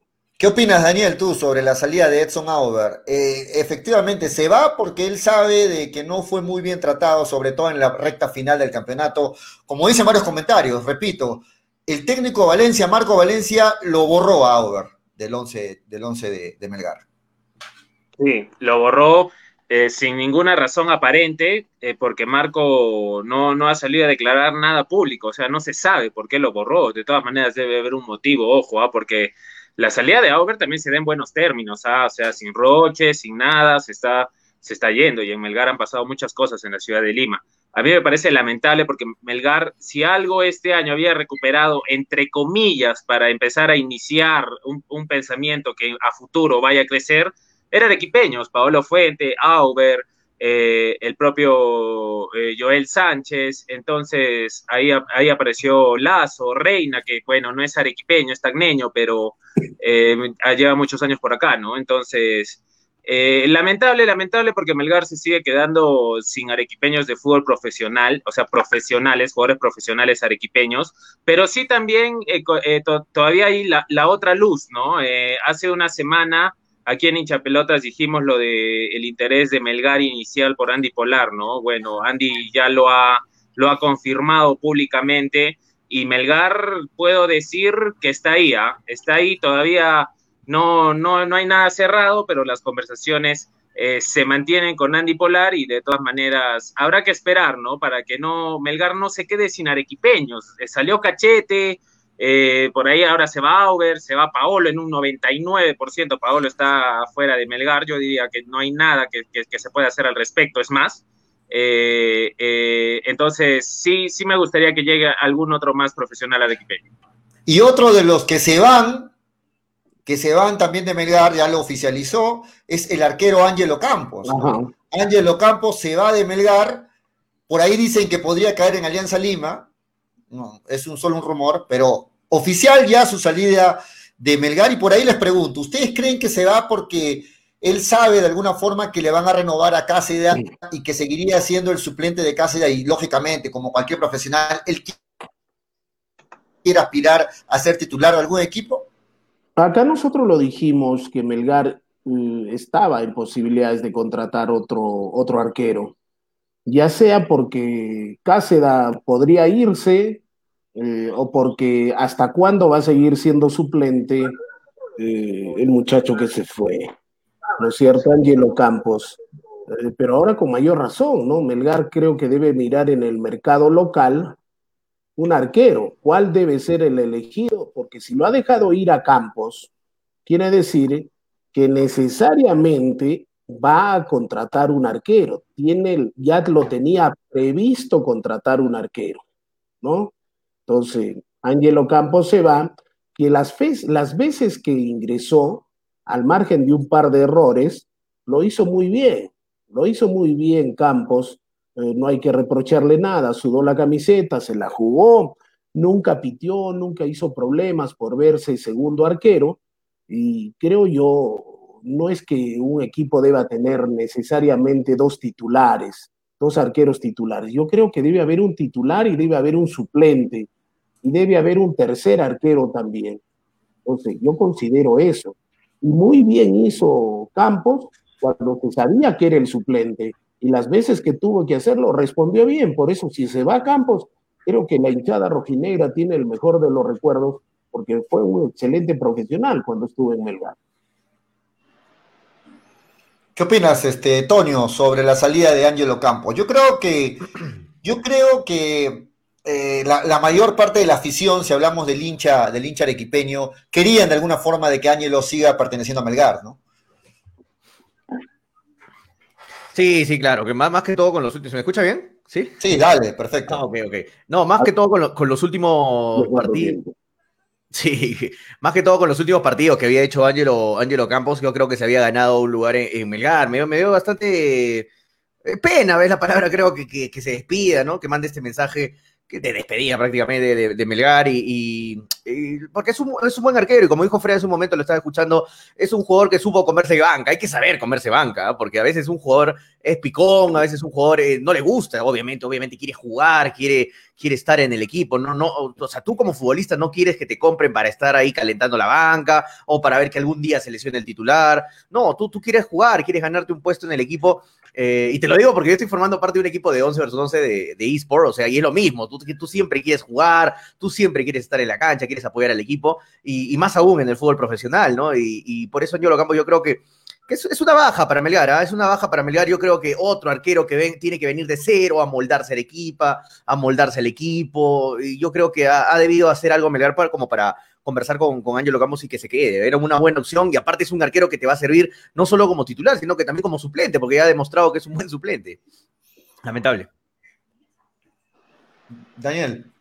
S1: ¿Qué opinas, Daniel, tú sobre la salida de Edson Auber? Eh, efectivamente, se va porque él sabe de que no fue muy bien tratado, sobre todo en la recta final del campeonato. Como dicen varios comentarios, repito, el técnico Valencia, Marco Valencia, lo borró a Auber del 11, del 11 de, de Melgar.
S2: Sí, lo borró eh, sin ninguna razón aparente, eh, porque Marco no, no ha salido a declarar nada público, o sea, no se sabe por qué lo borró. De todas maneras, debe haber un motivo, ojo, ¿ah? porque la salida de Auber también se da en buenos términos, ¿ah? o sea, sin roches, sin nada, se está, se está yendo, y en Melgar han pasado muchas cosas en la ciudad de Lima. A mí me parece lamentable porque Melgar, si algo este año había recuperado, entre comillas, para empezar a iniciar un, pensamiento que a futuro vaya a crecer, eran equipeños, Paolo Fuente, Auber, eh, el propio eh, Joel Sánchez, entonces ahí, ahí apareció Lazo, Reina, que bueno, no es arequipeño, es tagneño, pero eh, lleva muchos años por acá, ¿no? Entonces, lamentable, lamentable porque Melgar se sigue quedando sin arequipeños de fútbol profesional, o sea, profesionales, jugadores profesionales arequipeños, pero sí también to todavía hay la, la, otra luz, ¿no? hace una semana aquí en Hinchapelotas dijimos lo de el interés de Melgar inicial por Andy Polar, ¿no? Bueno, Andy ya lo ha, lo ha confirmado públicamente y Melgar puedo decir que está ahí, ¿eh? está ahí todavía, no, no, no hay nada cerrado, pero las conversaciones eh, se mantienen con Andy Polar y de todas maneras habrá que esperar, ¿no? Para que no Melgar no se quede sin arequipeños. Eh, salió Cachete, eh, por ahí ahora se va Auber, se va Paolo en un 99%, Paolo está fuera de Melgar, yo diría que no hay nada que, que, que se pueda hacer al respecto, es más. Eh, eh, entonces, sí, sí me gustaría que llegue algún otro más profesional al equipo.
S1: Y otro de los que se van, que se van también de Melgar, ya lo oficializó, es el arquero Ángelo Campos. Ángelo Campos se va de Melgar, por ahí dicen que podría caer en Alianza Lima, no, es un solo un rumor, pero oficial ya su salida de Melgar. Y por ahí les pregunto, ¿ustedes creen que se va porque él sabe de alguna forma que le van a renovar a Cáceres y que seguiría siendo el suplente de Cáceres y lógicamente, como cualquier profesional, él quiere aspirar a ser titular de algún equipo?
S4: Acá nosotros lo dijimos que Melgar mm, estaba en posibilidades de contratar otro, otro arquero, ya sea porque Cáceres podría irse eh, o porque hasta cuándo va a seguir siendo suplente eh, el muchacho que se fue, ¿no es cierto? Angelo Campos. Eh, pero ahora con mayor razón, ¿no? Melgar creo que debe mirar en el mercado local un arquero. ¿Cuál debe ser el elegido? Porque si lo ha dejado ir a Campos, quiere decir que necesariamente va a contratar un arquero. Tiene, ya lo tenía previsto contratar un arquero, ¿no? Entonces, Ángelo Campos se va, que las, las veces que ingresó, al margen de un par de errores, lo hizo muy bien, lo hizo muy bien Campos, eh, no hay que reprocharle nada, sudó la camiseta, se la jugó, nunca pitió, nunca hizo problemas por verse segundo arquero, y creo yo, no es que un equipo deba tener necesariamente dos titulares, dos arqueros titulares. Yo creo que debe haber un titular y debe haber un suplente y debe haber un tercer arquero también. Entonces, yo considero eso. Y muy bien hizo Campos cuando se sabía que era el suplente y las veces que tuvo que hacerlo respondió bien. Por eso, si se va a Campos, creo que la hinchada rojinegra tiene el mejor de los recuerdos porque fue un excelente profesional cuando estuvo en Melgar.
S1: ¿Qué opinas, este, Tonio, sobre la salida de Ángelo Campos? Yo creo que, yo creo que eh, la, la, mayor parte de la afición, si hablamos del hincha, del hincha arequipeño, querían de alguna forma de que Ángelo siga perteneciendo a Melgar, ¿no?
S3: Sí, sí, claro, que más, más que todo con los últimos. ¿Me escucha bien? Sí.
S1: Sí, dale, perfecto.
S3: Ah, ok, ok. No, más que todo con, lo, con los últimos partidos. Sí, más que todo con los últimos partidos que había hecho Ángelo, Ángelo Campos, yo creo que se había ganado un lugar en, Melgar. Me, me dio bastante eh, pena, ves la palabra, creo que, que, se despida, ¿no? Que mande este mensaje de despedida prácticamente de, Melgar y, porque es un, es un, buen arquero y como dijo Fred hace un momento, lo estaba escuchando, es un jugador que supo comerse banca, hay que saber comerse banca, ¿ah? porque a veces un jugador es picón, a veces un jugador eh, no le gusta, obviamente, obviamente quiere jugar, quiere, quiere estar en el equipo, no, no, o sea, tú como futbolista no quieres que te compren para estar ahí calentando la banca o para ver que algún día se lesione el titular, no, tú, tú quieres jugar, quieres ganarte un puesto en el equipo eh, y te lo digo porque yo estoy formando parte de un equipo de 11 versus 11 de, de eSport, o sea, y es lo mismo, tú, tú siempre quieres jugar, tú siempre quieres estar en la cancha, quieres apoyar al equipo, y, más aún en el fútbol profesional, ¿no? Y, por eso yo lo campo, yo creo que, es, una baja para Melgar, ¿ah? es una baja para Melgar, yo creo que otro arquero que ven, tiene que venir de cero, a moldarse el equipo, a moldarse el equipo, y yo creo que ha, debido hacer algo Melgar para, como para conversar con, con Ángelo Campos y que se quede. Era una buena opción y aparte es un arquero que te va a servir no solo como titular, sino que también como suplente, porque ya ha demostrado que es un buen suplente. Lamentable.
S1: Daniel.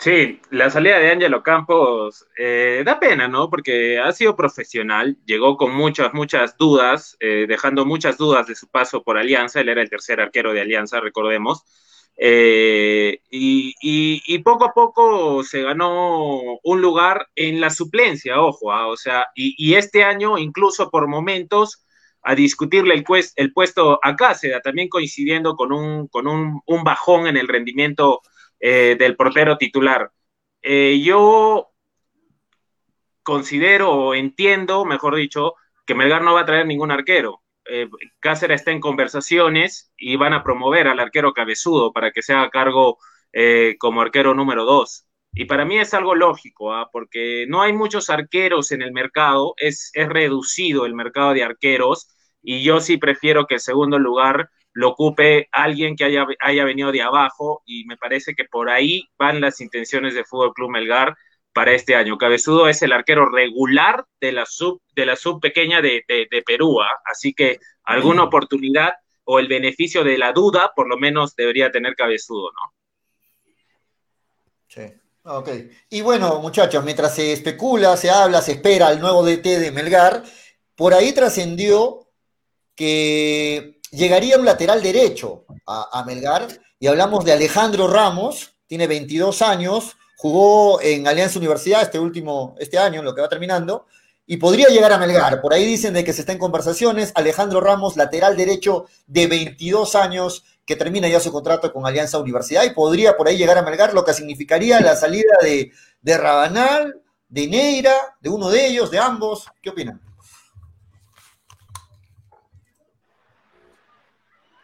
S2: Sí, la salida de Ángelo Campos eh, da pena, ¿no? Porque ha sido profesional, llegó con muchas, muchas dudas, eh, dejando muchas dudas de su paso por Alianza, él era el tercer arquero de Alianza, recordemos, eh, y, poco a poco se ganó un lugar en la suplencia, ojo, ah, o sea, y, este año incluso por momentos a discutirle el, el puesto a Cáceres, también coincidiendo con un, con un, bajón en el rendimiento eh, del portero titular. Eh, yo considero o entiendo, mejor dicho, que Melgar no va a traer ningún arquero eh, Cáceres está en conversaciones y van a promover al arquero cabezudo para que se haga cargo eh, como arquero número dos. Y para mí es algo lógico, ¿ah? porque no hay muchos arqueros en el mercado, es, es reducido el mercado de arqueros y yo sí prefiero que el segundo lugar lo ocupe alguien que haya, haya venido de abajo y me parece que por ahí van las intenciones de Fútbol Club Melgar para este año. Cabezudo es el arquero regular de la sub, de la sub pequeña de, Perú, ¿ah? así que alguna oportunidad o el beneficio de la duda, por lo menos debería tener Cabezudo, ¿no?
S1: Sí. Ok. Y bueno, muchachos, mientras se especula, se habla, se espera el nuevo DT de Melgar, por ahí trascendió que llegaría un lateral derecho a, a Melgar y hablamos de Alejandro Ramos, tiene 22 años, jugó en Alianza Universidad este último, este año, lo que va terminando, y podría llegar a Melgar. Por ahí dicen de que se está en conversaciones. Alejandro Ramos, lateral derecho de 22 años, que termina ya su contrato con Alianza Universidad y podría por ahí llegar a Melgar, lo que significaría la salida de, de Rabanal, de Neira, de uno de ellos, de ambos. ¿Qué opinan?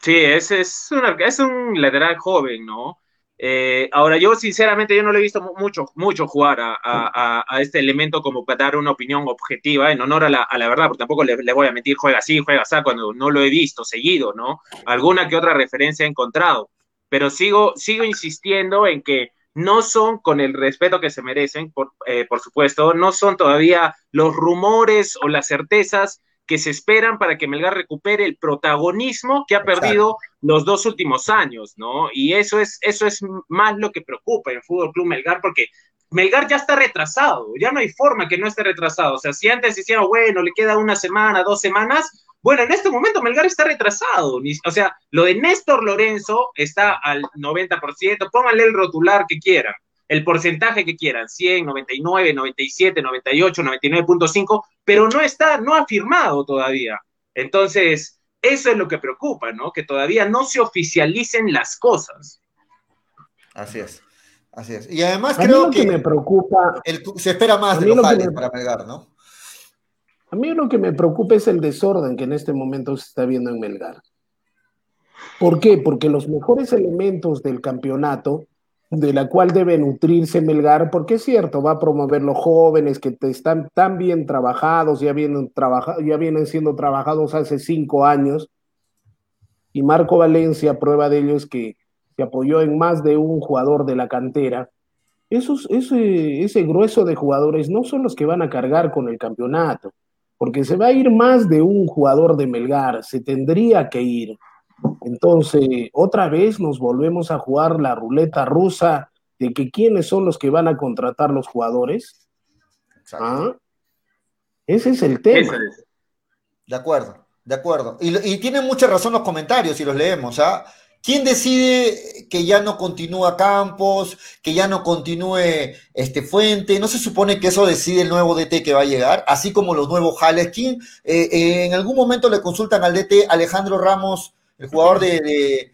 S2: Sí, ese es, es un lateral joven, ¿no? Eh, ahora, yo sinceramente yo no le he visto mucho, mucho jugar a, este elemento como para dar una opinión objetiva en honor a la, verdad, porque tampoco le, voy a mentir, juega así, juega así, cuando no lo he visto seguido, ¿no? Alguna que otra referencia he encontrado, pero sigo, sigo insistiendo en que no son con el respeto que se merecen, por, eh, por supuesto, no son todavía los rumores o las certezas que se esperan para que Melgar recupere el protagonismo que ha perdido los dos últimos años, ¿no? Y eso es, eso es más lo que preocupa en Fútbol Club Melgar, porque Melgar ya está retrasado, ya no hay forma que no esté retrasado. O sea, si antes decían, bueno, le queda una semana, dos semanas, bueno, en este momento Melgar está retrasado. O sea, lo de Néstor Lorenzo está al 90%, pónganle el rotular que quieran el porcentaje que quieran, 100, 99, 97, 98, 99.5, pero no está, no ha firmado todavía. Entonces, eso es lo que preocupa, ¿no? Que todavía no se oficialicen las cosas.
S1: Así es. Así es. Y además creo que,
S4: me preocupa.
S1: se espera más de los para Melgar, ¿no?
S4: A mí lo que me preocupa es el desorden que en este momento se está viendo en Melgar. ¿Por qué? Porque los mejores elementos del campeonato de la cual debe nutrirse Melgar, porque es cierto, va a promover los jóvenes que están tan bien trabajados, ya vienen, ya vienen siendo trabajados hace cinco años, y Marco Valencia, prueba de ello es que se apoyó en más de un jugador de la cantera. Esos, ese, ese grueso de jugadores no son los que van a cargar con el campeonato, porque se va a ir más de un jugador de Melgar, se tendría que ir. Entonces, otra vez nos volvemos a jugar la ruleta rusa de que quiénes son los que van a contratar los jugadores. ¿Ah? Ese es el tema.
S1: De acuerdo, De acuerdo. Y, y tienen mucha razón los comentarios si los leemos, ¿ah? ¿Quién decide que ya no continúa Campos, que ya no continúe este Fuente? ¿No se supone que eso decide el nuevo DT que va a llegar? Así como los nuevos Jales. ¿Quién? Eh, eh, en algún momento le consultan al DT Alejandro Ramos, el jugador de,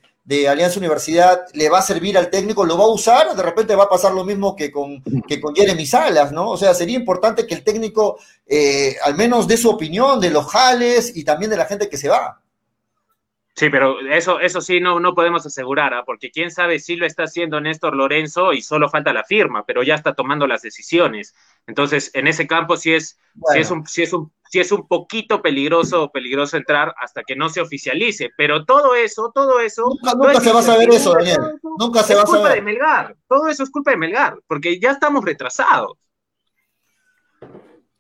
S1: Alianza Universidad, ¿le va a servir al técnico? ¿Lo va a usar? De repente va a pasar lo mismo que con, que con Jeremy Salas, ¿no? O sea, sería importante que el técnico eh, al menos dé su opinión de los Jales y también de la gente que se va.
S2: Sí, pero eso, eso sí no, no podemos asegurar, ¿ah? porque quién sabe si lo está haciendo Néstor Lorenzo y solo falta la firma, pero ya está tomando las decisiones. Entonces, en ese campo sí es, es un, sí es un, sí es un poquito peligroso, peligroso entrar hasta que no se oficialice. Pero todo eso, todo eso.
S1: Nunca, se va a saber eso, Daniel. Nunca se va a saber.
S2: Es culpa de Melgar. Todo eso es culpa de Melgar, porque ya estamos retrasados.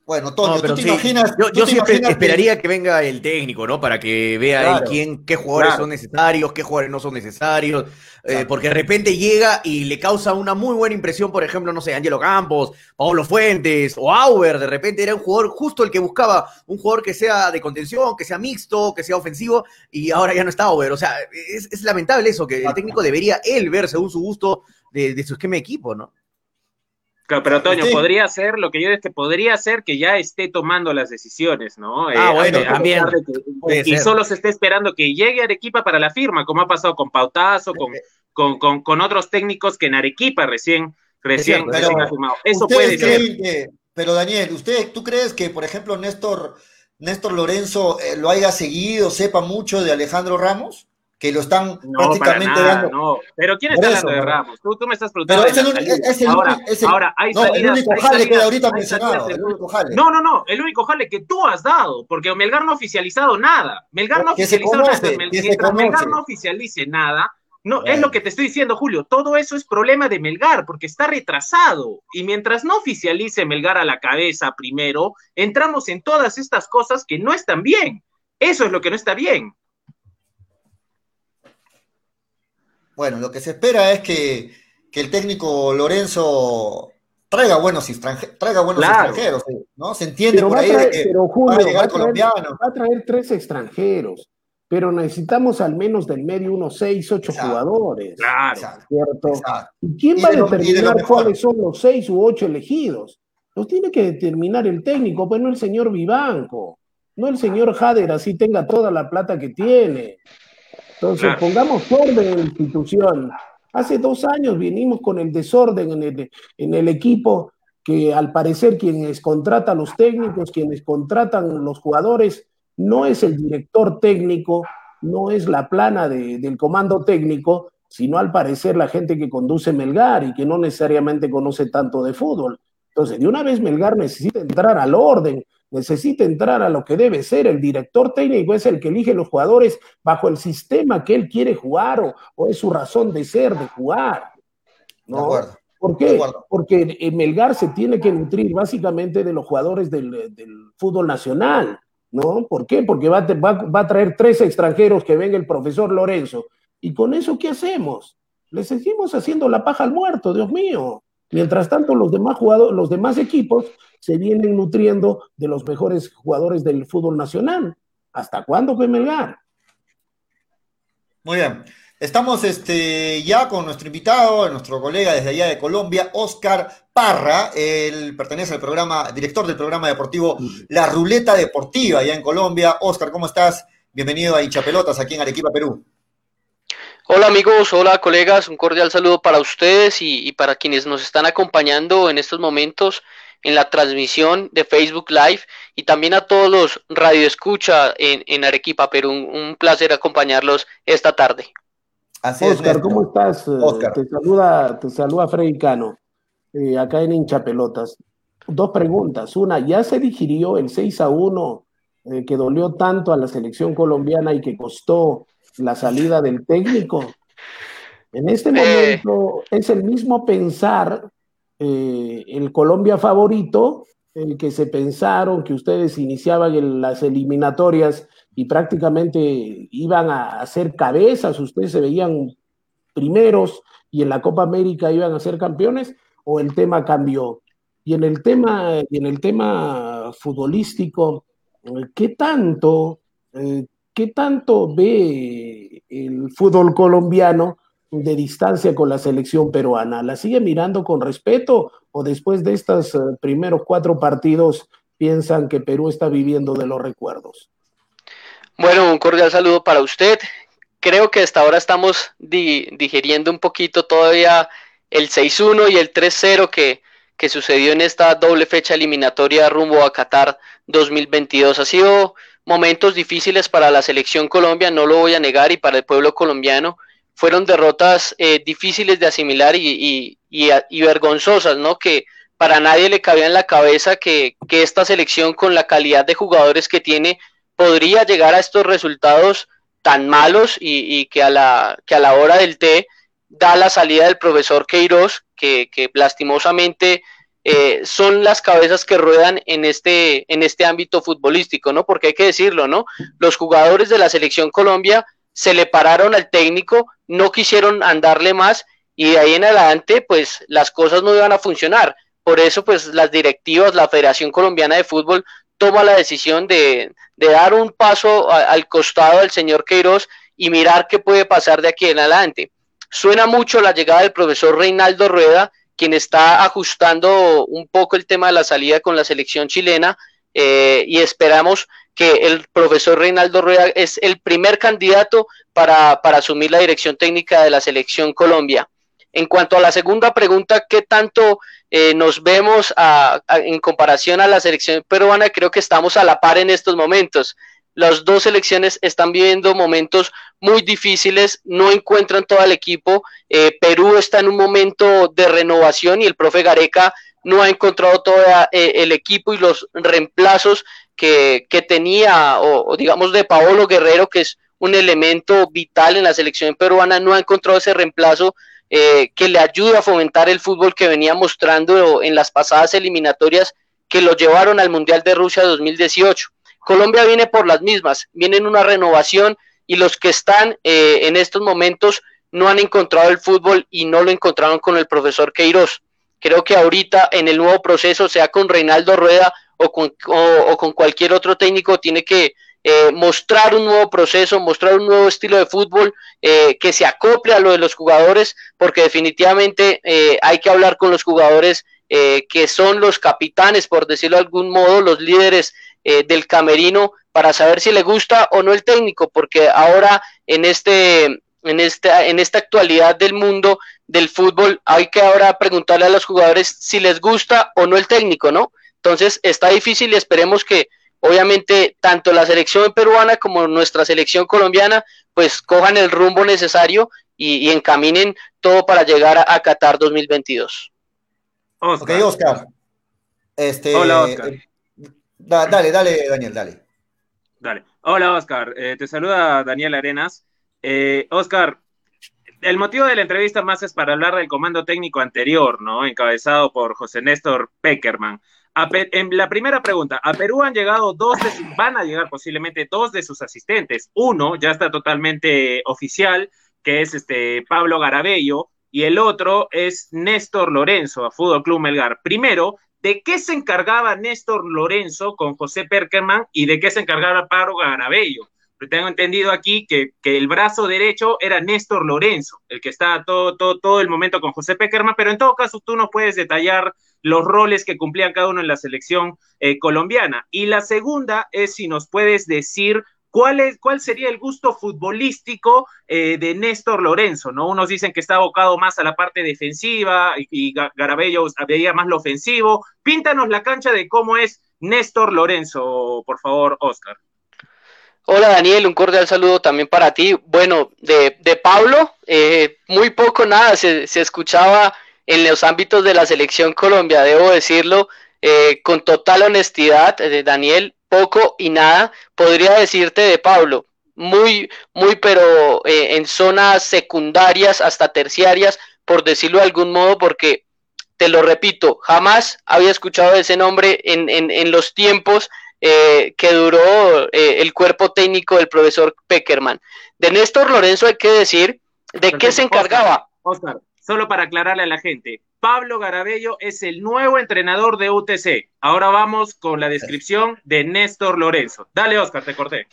S1: Bueno, Toño, ¿tú te imaginas?
S3: Yo, siempre esperaría que... venga el técnico, ¿no? Para que vea quién, qué jugadores son necesarios, qué jugadores no son necesarios. Eh, porque de repente llega y le causa una muy buena impresión, por ejemplo, no sé, Angelo Campos, Pablo Fuentes o Auber. De repente era un jugador justo el que buscaba, un jugador que sea de contención, que sea mixto, que sea ofensivo, y ahora ya no está Auber. O sea, es, lamentable eso, que el técnico debería él ver según su gusto de, de su esquema de equipo, ¿no?
S2: Pero Toño, podría ser, lo que yo es que podría ser que ya esté tomando las decisiones, ¿no?
S3: Ah, eh, bueno, también.
S2: y solo se esté esperando que llegue Arequipa para la firma, como ha pasado con Pautazo, con, con, con, con otros técnicos que en Arequipa recién, recién, ha firmado. Eso puede ser.
S1: pero Daniel, ¿usted, ¿tú crees que, por ejemplo, Néstor, Néstor Lorenzo eh, lo haya seguido, sepa mucho de Alejandro Ramos? Que lo están prácticamente dando.
S2: No, pero ¿quién está hablando de Ramos? Tú, tú, me estás preguntando.
S1: Pero es el, es el, ahora, es el, ahora, hay no, salidas, el único jale que ahorita mencionado. El único jale.
S2: No, no, no, el único jale que tú has dado, porque Melgar no ha oficializado nada. Melgar no ha oficializado nada. Mientras Melgar no oficialice nada, no, es lo que te estoy diciendo, Julio. Todo eso es problema de Melgar, porque está retrasado. Y mientras no oficialice Melgar a la cabeza primero, entramos en todas estas cosas que no están bien. Eso es lo que no está bien.
S1: Bueno, lo que se espera es que, el técnico Lorenzo traiga buenos, traiga buenos extranjeros, ¿no? Se entiende por ahí que
S4: pero Julio, va, a traer, va a traer tres extranjeros, pero necesitamos al menos del medio unos seis, ocho jugadores.
S2: Claro.
S4: ¿Cierto? ¿Y quién va a determinar cuáles son los seis u ocho elegidos? Los tiene que determinar el técnico, pues no el señor Vivanco, no el señor Jader, así tenga toda la plata que tiene. Entonces, pongamos orden en la institución. Hace dos años vinimos con el desorden en el, en el equipo, que al parecer quienes contratan los técnicos, quienes contratan los jugadores, no es el director técnico, no es la plana del comando técnico, sino al parecer la gente que conduce Melgar y que no necesariamente conoce tanto de fútbol. Entonces, de una vez Melgar necesita entrar al orden, necesita entrar a lo que debe ser. El director técnico es el que elige los jugadores bajo el sistema que él quiere jugar o, es su razón de ser, de jugar. ¿no? ¿Por qué? Porque Melgar se tiene que nutrir básicamente de los jugadores del, fútbol nacional. ¿no? ¿Por qué? Porque va, va, a traer tres extranjeros que venga el profesor Lorenzo. ¿Y con eso qué hacemos? Le seguimos haciendo la paja al muerto, Dios mío. Mientras tanto, los demás, jugadores, los demás equipos se vienen nutriendo de los mejores jugadores del fútbol nacional. ¿Hasta cuándo fue Melgar?
S1: Muy bien. Estamos este, ya con nuestro invitado, nuestro colega desde allá de Colombia, Oscar Parra. Él pertenece al programa, director del programa deportivo La Ruleta Deportiva allá en Colombia. Oscar, ¿cómo estás? Bienvenido a Hinchapelotas aquí en Arequipa, Perú.
S5: Hola amigos, hola colegas, un cordial saludo para ustedes y, para quienes nos están acompañando en estos momentos en la transmisión de Facebook Live y también a todos los radioescucha en, en Arequipa, Perú. Un, placer acompañarlos esta tarde.
S4: Así Oscar, ¿cómo estás? Oscar. Te saluda, te saluda Freddy Cano, eh, acá en Hinchapelotas. Dos preguntas. Una, ¿ya se digirió el 6 a 1 eh, que dolió tanto a la selección colombiana y que costó la salida del técnico. En este eh. momento es el mismo pensar eh, el Colombia favorito, el que se pensaron que ustedes iniciaban en las eliminatorias y prácticamente iban a hacer cabezas, ustedes se veían primeros y en la Copa América iban a ser campeones, o el tema cambió. Y en el tema, y en el tema futbolístico, ¿qué tanto Eh, ¿Qué tanto ve el fútbol colombiano de distancia con la selección peruana? ¿La sigue mirando con respeto o después de estos eh, primeros cuatro partidos piensan que Perú está viviendo de los recuerdos?
S5: Bueno, un cordial saludo para usted. Creo que hasta ahora estamos digiriendo un poquito todavía el 6-1 y el 3-0 que, que sucedió en esta doble fecha eliminatoria rumbo a Qatar 2022. Ha sido momentos difíciles para la selección Colombia, no lo voy a negar, y para el pueblo colombiano. Fueron derrotas eh, difíciles de asimilar y, vergonzosas, ¿no? Que para nadie le cabía en la cabeza que, que esta selección con la calidad de jugadores que tiene podría llegar a estos resultados tan malos y, que, a la, que a la hora del té da la salida del profesor Queiroz, que, que lastimosamente eh, son las cabezas que ruedan en este, en este ámbito futbolístico, ¿no? Porque hay que decirlo, ¿no? Los jugadores de la selección Colombia se le pararon al técnico, no quisieron andarle más y de ahí en adelante, pues las cosas no iban a funcionar. Por eso, pues las directivas, la Federación Colombiana de Fútbol toma la decisión de, de dar un paso al costado del señor Queiroz y mirar qué puede pasar de aquí en adelante. Suena mucho la llegada del profesor Reinaldo Rueda, quien está ajustando un poco el tema de la salida con la selección chilena eh, y esperamos que el profesor Reinaldo Rueda es el primer candidato para, asumir la dirección técnica de la selección Colombia. En cuanto a la segunda pregunta, ¿qué tanto eh, nos vemos en comparación a la selección peruana? Creo que estamos a la par en estos momentos. Las dos selecciones están viviendo momentos muy difíciles, no encuentran todo el equipo. Eh, Perú está en un momento de renovación y el profe Gareca no ha encontrado todo eh, el equipo y los reemplazos que, tenía, o, digamos de Paolo Guerrero, que es un elemento vital en la selección peruana, no ha encontrado ese reemplazo eh, que le ayude a fomentar el fútbol que venía mostrando en las pasadas eliminatorias que lo llevaron al Mundial de Rusia 2018. Colombia viene por las mismas, viene en una renovación y los que están eh, en estos momentos no han encontrado el fútbol y no lo encontraron con el profesor Queiroz. Creo que ahorita en el nuevo proceso, sea con Reinaldo Rueda o con, o, con cualquier otro técnico, tiene que eh, mostrar un nuevo proceso, mostrar un nuevo estilo de fútbol eh, que se acople a lo de los jugadores, porque definitivamente hay que hablar con los jugadores que son los capitanes, por decirlo de algún modo, los líderes eh, del camerino para saber si le gusta o no el técnico, porque ahora en este en esta en esta actualidad del mundo del fútbol hay que ahora preguntarle a los jugadores si les gusta o no el técnico, ¿no? Entonces está difícil y esperemos que obviamente tanto la selección peruana como nuestra selección colombiana pues cojan el rumbo necesario y, encaminen todo para llegar a, Qatar 2022.
S1: Ok, Oscar. Este,
S2: Hola, Oscar
S1: dale, dale, Daniel, dale.
S2: Dale. Hola, Oscar. Eh, te saluda Daniel Arenas. Eh, Oscar, el motivo de la entrevista más es para hablar del comando técnico anterior, ¿no? Encabezado por José Néstor Peckerman. en la primera pregunta, a Perú han llegado dos de van a llegar posiblemente dos de sus asistentes. Uno ya está totalmente oficial, que es este Pablo Garabello, y el otro es Néstor Lorenzo, a Fútbol Club Melgar. Primero, ¿De qué se encargaba Néstor Lorenzo con José Perkerman y de qué se encargaba Pablo Garabello? tengo entendido aquí que, el brazo derecho era Néstor Lorenzo, el que está todo, todo, todo el momento con José Peckerman, pero en todo caso tú nos puedes detallar los roles que cumplían cada uno en la selección eh, colombiana. Y la segunda es si nos puedes decir ¿Cuál, es, ¿Cuál sería el gusto futbolístico eh, de Néstor Lorenzo? ¿no? Unos dicen que está abocado más a la parte defensiva y, Garabello veía más lo ofensivo. Píntanos la cancha de cómo es Néstor Lorenzo, por favor, Oscar.
S5: Hola Daniel, un cordial saludo también para ti. Bueno, de, Pablo, eh, muy poco nada se, escuchaba en los ámbitos de la selección Colombia, debo decirlo eh, con total honestidad, Daniel, poco y nada, podría decirte de Pablo, muy, muy, pero eh, en zonas secundarias hasta terciarias, por decirlo de algún modo, porque te lo repito, jamás había escuchado ese nombre en, en, los tiempos eh, que duró eh, el cuerpo técnico del profesor Peckerman. De Néstor Lorenzo hay que decir de qué se encargaba.
S2: Solo para aclararle a la gente, Pablo Garabello es el nuevo entrenador de UTC. Ahora vamos con la descripción de Néstor Lorenzo. Dale, Oscar, te corté.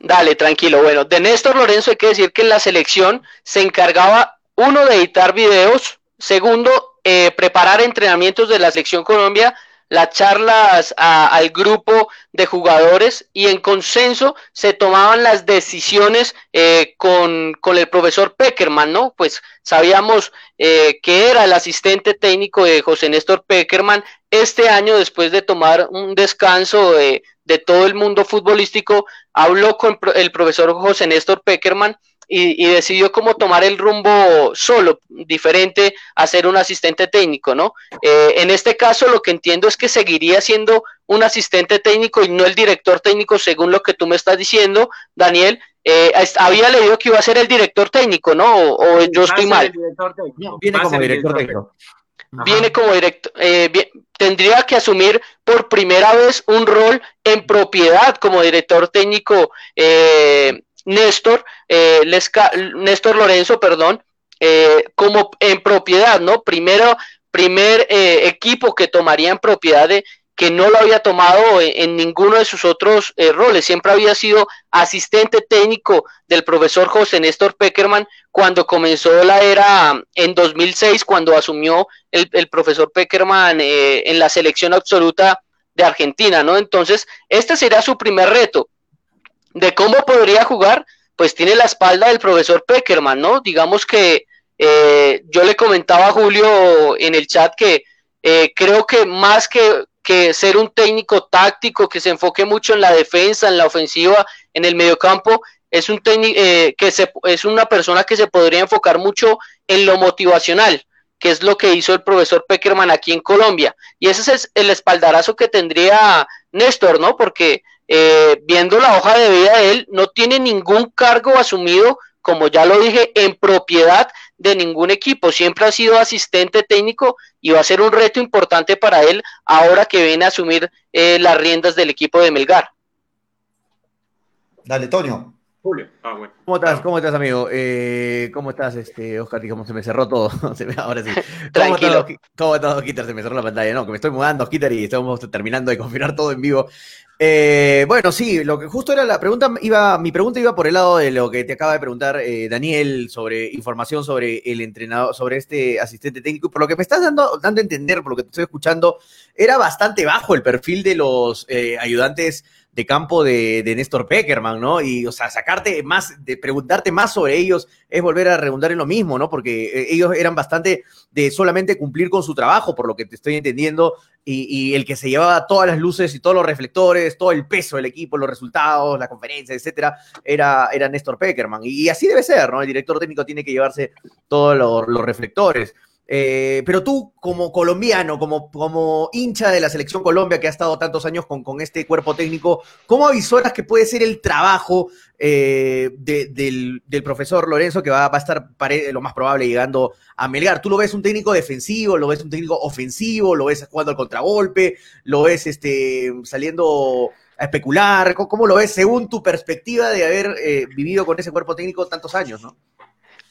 S5: Dale, tranquilo. Bueno, de Néstor Lorenzo hay que decir que en la selección se encargaba, uno, de editar videos, segundo, eh, preparar entrenamientos de la selección Colombia las charlas al grupo de jugadores y en consenso se tomaban las decisiones eh, con, el profesor Peckerman, ¿no? Pues sabíamos eh, que era el asistente técnico de José Néstor Peckerman este año después de tomar un descanso de, de todo el mundo futbolístico, habló con el profesor José Néstor Peckerman y, decidió como tomar el rumbo solo, diferente a ser un asistente técnico, ¿no? Eh, en este caso lo que entiendo es que seguiría siendo un asistente técnico y no el director técnico, según lo que tú me estás diciendo, Daniel. Eh, había leído que iba a ser el director técnico, ¿no? O, yo estoy mal.
S3: viene como director técnico.
S5: Viene como director, eh, tendría que asumir por primera vez un rol en propiedad como director técnico eh, Néstor, eh, Néstor Lorenzo, perdón, eh, como en propiedad, ¿no? Primero, primer eh, equipo que tomaría en propiedad de que no lo había tomado en, ninguno de sus otros roles, siempre había sido asistente técnico del profesor José Néstor Peckerman cuando comenzó la era en 2006, cuando asumió el, el profesor Peckerman en la selección absoluta de Argentina, ¿no? Entonces, este sería su primer reto, de cómo podría jugar, pues tiene la espalda del profesor Peckerman, ¿no? Digamos que eh, yo le comentaba a Julio en el chat que eh, creo que más que, que, ser un técnico táctico que se enfoque mucho en la defensa, en la ofensiva, en el mediocampo, es un técnico eh, que se, es una persona que se podría enfocar mucho en lo motivacional, que es lo que hizo el profesor Peckerman aquí en Colombia. Y ese es el espaldarazo que tendría Néstor, ¿no? Porque eh, viendo la hoja de vida de él, no tiene ningún cargo asumido, como ya lo dije, en propiedad de ningún equipo. Siempre ha sido asistente técnico y va a ser un reto importante para él ahora que viene a asumir eh, las riendas del equipo de Melgar.
S1: Dale, Toño.
S3: Julio. Ah, ¿Cómo estás, cómo estás, amigo? Eh, ¿Cómo estás, este, Oscar? ¿Cómo se me cerró todo? Ahora sí.
S5: Tranquilo.
S3: ¿Cómo estás, Oscar? Se me cerró la pantalla. No, que me estoy mudando, Oscar, y estamos terminando de confirmar todo en vivo. Eh, bueno, sí, lo que justo era la pregunta, iba, mi pregunta iba por el lado de lo que te acaba de preguntar eh, Daniel sobre información sobre el entrenador, sobre este asistente técnico. Por lo que me estás dando, dando a entender, por lo que te estoy escuchando, era bastante bajo el perfil de los eh, ayudantes de campo de, de, Néstor Peckerman, ¿no? Y, o sea, sacarte más, de preguntarte más sobre ellos es volver a redundar en lo mismo, ¿no? Porque ellos eran bastante de solamente cumplir con su trabajo, por lo que te estoy entendiendo, y, el que se llevaba todas las luces y todos los reflectores, todo el peso del equipo, los resultados, la conferencia, etcétera, era, era Néstor Peckerman. Y, así debe ser, ¿no? El director técnico tiene que llevarse todos los, reflectores. Eh, pero tú, como colombiano, como, como hincha de la selección Colombia que ha estado tantos años con, con este cuerpo técnico, ¿cómo avisoras que puede ser el trabajo eh, del, profesor Lorenzo que va, a estar lo más probable llegando a Melgar. ¿Tú lo ves un técnico defensivo, lo ves un técnico ofensivo, lo ves jugando al contragolpe, lo ves este, saliendo a especular? ¿Cómo, lo ves según tu perspectiva de haber eh, vivido con ese cuerpo técnico tantos años, no?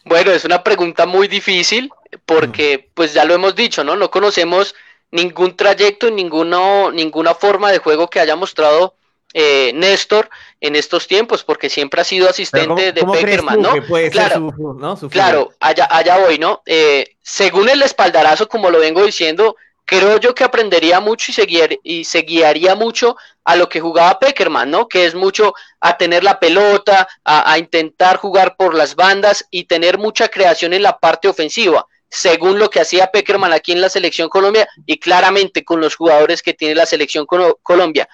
S5: Bueno, es una pregunta muy difícil porque, pues ya lo hemos dicho, ¿no? No conocemos ningún trayecto, ninguno, ninguna forma de juego que haya mostrado eh, Néstor en estos tiempos, porque siempre ha sido asistente de Peckerman, ¿no? claro, claro, allá, allá voy, ¿no? Eh, según el espaldarazo, como lo vengo diciendo, creo yo que aprendería mucho y, seguir, y se guiaría mucho a lo que jugaba Peckerman, ¿no? Que es mucho a tener la pelota, a, a, intentar jugar por las bandas y tener mucha creación en la parte ofensiva, según lo que hacía Peckerman aquí en la selección Colombia y claramente con los jugadores que tiene la selección Colombia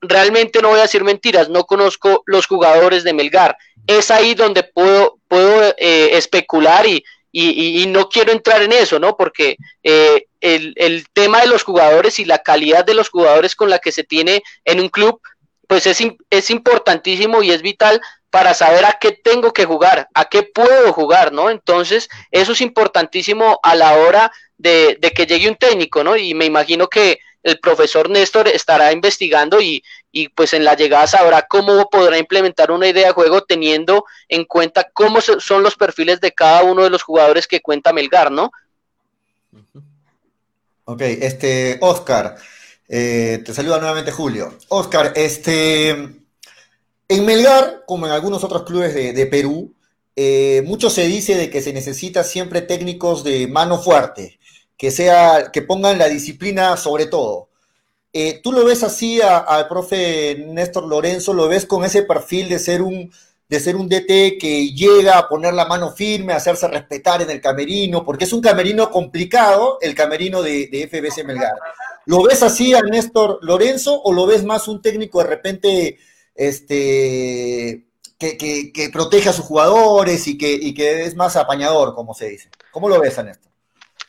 S5: realmente no voy a decir mentiras, no conozco los jugadores de Melgar. Es ahí donde puedo, puedo eh, especular y, y, no quiero entrar en eso, ¿no? Porque eh, el, el, tema de los jugadores y la calidad de los jugadores con la que se tiene en un club, pues es, es importantísimo y es vital para saber a qué tengo que jugar, a qué puedo jugar, ¿no? Entonces, eso es importantísimo a la hora de, que llegue un técnico, ¿no? Y me imagino que el profesor Néstor estará investigando y, pues en la llegada sabrá cómo podrá implementar una idea de juego teniendo en cuenta cómo son los perfiles de cada uno de los jugadores que cuenta Melgar, ¿no?
S1: Ok, este, Oscar, eh, te saluda nuevamente Julio. Oscar, este, En Melgar, como en algunos otros clubes de, Perú, eh, mucho se dice de que se necesita siempre técnicos de mano fuerte, que, sea, que pongan la disciplina sobre todo. Eh, ¿Tú lo ves así al profe Néstor Lorenzo? ¿Lo ves con ese perfil de ser un de ser un DT que llega a poner la mano firme, a hacerse respetar en el camerino, porque es un camerino complicado, el camerino de, de FBC Melgar. ¿Lo ves así a Néstor Lorenzo o lo ves más un técnico de repente este, que, que, protege a sus jugadores y que, y que es más apañador, como se dice? ¿Cómo lo ves Néstor?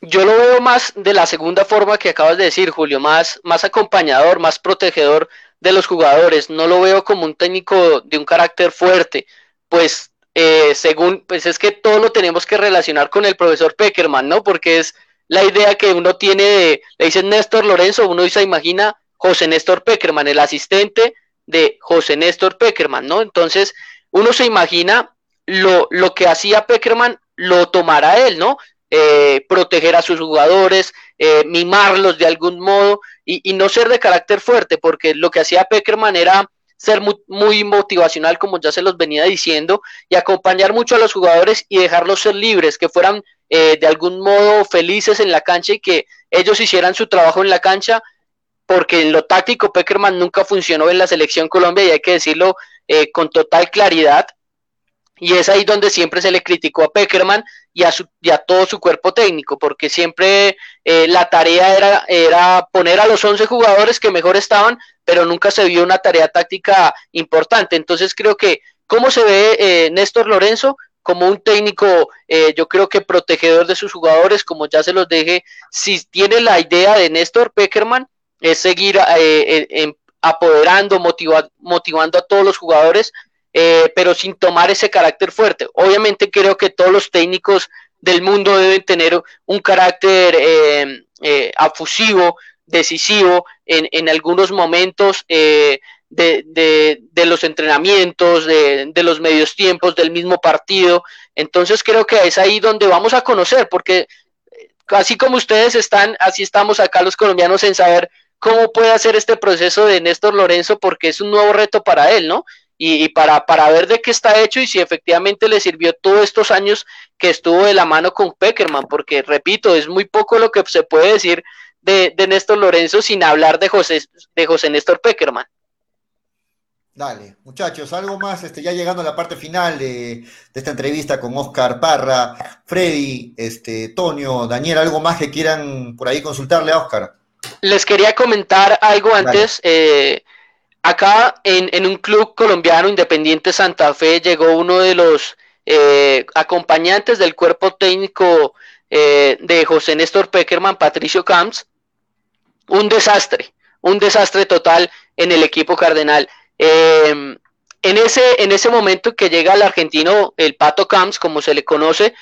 S5: Yo lo veo más de la segunda forma que acabas de decir, Julio, más, más acompañador, más protegedor de los jugadores. No lo veo como un técnico de un carácter fuerte, pues eh, según, pues es que todo lo tenemos que relacionar con el profesor Peckerman, ¿no? Porque es la idea que uno tiene de, le dicen Néstor Lorenzo, uno se imagina José Néstor Peckerman, el asistente de José Néstor Peckerman, ¿no? Entonces, uno se imagina lo, lo que hacía Peckerman, lo tomará él, ¿no? Eh, proteger a sus jugadores, eh, mimarlos de algún modo y, no ser de carácter fuerte, porque lo que hacía Peckerman era ser muy, motivacional, como ya se los venía diciendo, y acompañar mucho a los jugadores y dejarlos ser libres, que fueran eh, de algún modo felices en la cancha y que ellos hicieran su trabajo en la cancha, porque en lo táctico Peckerman nunca funcionó en la selección Colombia y hay que decirlo con total claridad. Y es ahí donde siempre se le criticó a Peckerman y a, su, y a todo su cuerpo técnico, porque siempre eh, la tarea era, poner a los 11 jugadores que mejor estaban, pero nunca se vio una tarea táctica importante. Entonces creo que, ¿cómo se ve eh, Néstor Lorenzo? Como un técnico, eh, yo creo que protegedor de sus jugadores, como ya se los dije, si tiene la idea de Néstor Peckerman, es seguir apoderando, motivando a todos los jugadores eh, pero sin tomar ese carácter fuerte. Obviamente creo que todos los técnicos del mundo deben tener un carácter eh, eh, afusivo, decisivo en, algunos momentos de, los entrenamientos, de, de, los medios tiempos, del mismo partido. Entonces creo que es ahí donde vamos a conocer, porque así como ustedes están, así estamos acá los colombianos en saber cómo puede hacer este proceso de Néstor Lorenzo, porque es un nuevo reto para él, ¿no? y, para, para, ver de qué está hecho y si efectivamente le sirvió todos estos años que estuvo de la mano con Peckerman, porque repito, es muy poco lo que se puede decir de, Néstor Lorenzo sin hablar de José, de José Néstor Peckerman.
S1: Dale, muchachos, algo más, este, ya llegando a la parte final de, esta entrevista con Oscar Parra, Freddy, este, Tonio, Daniel, algo más que quieran por ahí consultarle a Oscar.
S5: Les quería comentar algo antes. Eh, Acá en, un club colombiano, Independiente Santa Fe, llegó uno de los eh, acompañantes del cuerpo técnico eh, de José Néstor Peckerman, Patricio Camps. Un desastre, un desastre total en el equipo cardenal. Em, en, ese, en ese momento que llega el argentino, el Pato Camps, como se le conoce,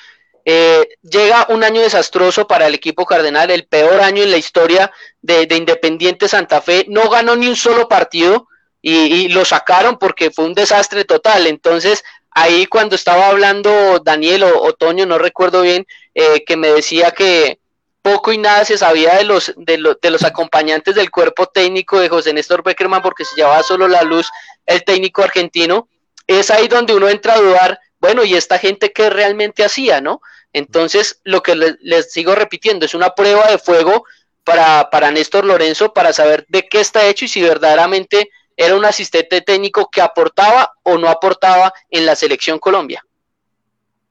S5: eh, llega un año desastroso para el equipo cardenal, el peor año en la historia de, Independiente Santa Fe. No ganó ni un solo partido y, lo sacaron porque fue un desastre total. Entonces, ahí cuando estaba hablando Daniel o Otoño, no recuerdo bien, eh, que me decía que poco y nada se sabía de los, de, de los acompañantes del cuerpo técnico de José Néstor Beckerman porque se llevaba solo la luz el técnico argentino. Es ahí donde uno entra a dudar, bueno, ¿y esta gente qué realmente hacía, no? Entonces, lo que les, sigo repitiendo es una prueba de fuego para, para Néstor Lorenzo para saber de qué está hecho y si verdaderamente era un asistente técnico que aportaba o no aportaba en la selección Colombia.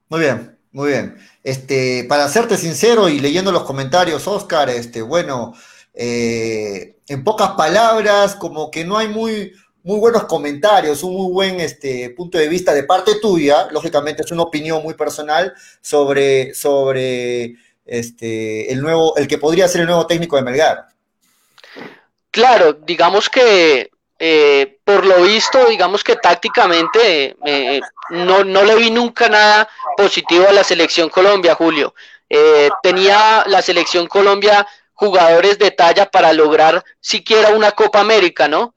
S1: Muy bien, muy bien. Este, para serte sincero y leyendo los comentarios, Oscar, este, bueno, eh, en pocas palabras, como que no hay muy, muy buenos comentarios, un muy buen este, punto de vista de parte tuya, lógicamente es una opinión muy personal sobre, sobre este, el, nuevo, el que podría ser el nuevo técnico de Melgar.
S5: Claro, digamos que eh, por lo visto, digamos que tácticamente eh, no, no, le vi nunca nada positivo a la selección Colombia, Julio. Eh, tenía la selección Colombia jugadores de talla para lograr siquiera una Copa América, ¿no?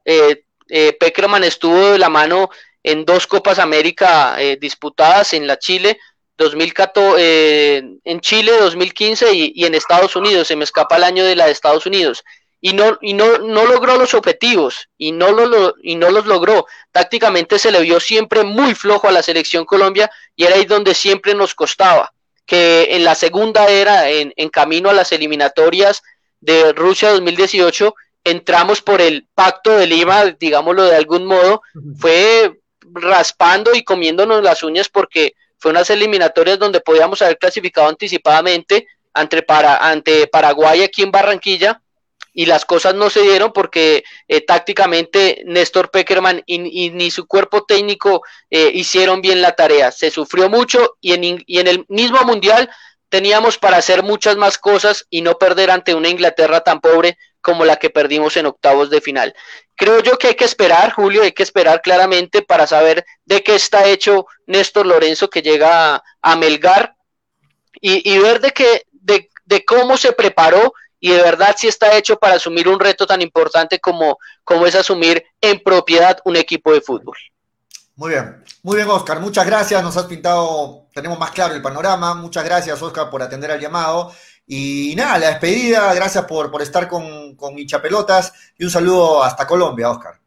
S5: Peckerman estuvo de la mano en dos Copas América disputadas en la Chile 2014, eh, en Chile 2015 y, en Estados Unidos, se me escapa el año de la de Estados Unidos. y no, y no, no logró los objetivos y no, lo, y no los logró. Tácticamente se le vio siempre muy flojo a la selección Colombia y era ahí donde siempre nos costaba. Que en la segunda era, en, en camino a las eliminatorias de Rusia 2018, entramos por el pacto de Lima, digámoslo de algún modo, fue raspando y comiéndonos las uñas porque fue unas eliminatorias donde podíamos haber clasificado anticipadamente ante, para, ante Paraguay aquí en Barranquilla y las cosas no se dieron porque eh, tácticamente Néstor Peckerman y, ni su cuerpo técnico eh, hicieron bien la tarea. Se sufrió mucho y en, y en el mismo mundial teníamos para hacer muchas más cosas y no perder ante una Inglaterra tan pobre como la que perdimos en octavos de final. Creo yo que hay que esperar, Julio, hay que esperar claramente para saber de qué está hecho Néstor Lorenzo que llega a, Melgar y, ver de, qué, de, cómo se preparó y de verdad si está hecho para asumir un reto tan importante como, como es asumir en propiedad un equipo de fútbol.
S1: Muy bien, muy bien Oscar, muchas gracias, nos has pintado, tenemos más claro el panorama, muchas gracias Oscar por atender al llamado y nada, la despedida, gracias por, por estar con, con Hinchapelotas y un saludo hasta Colombia, Oscar.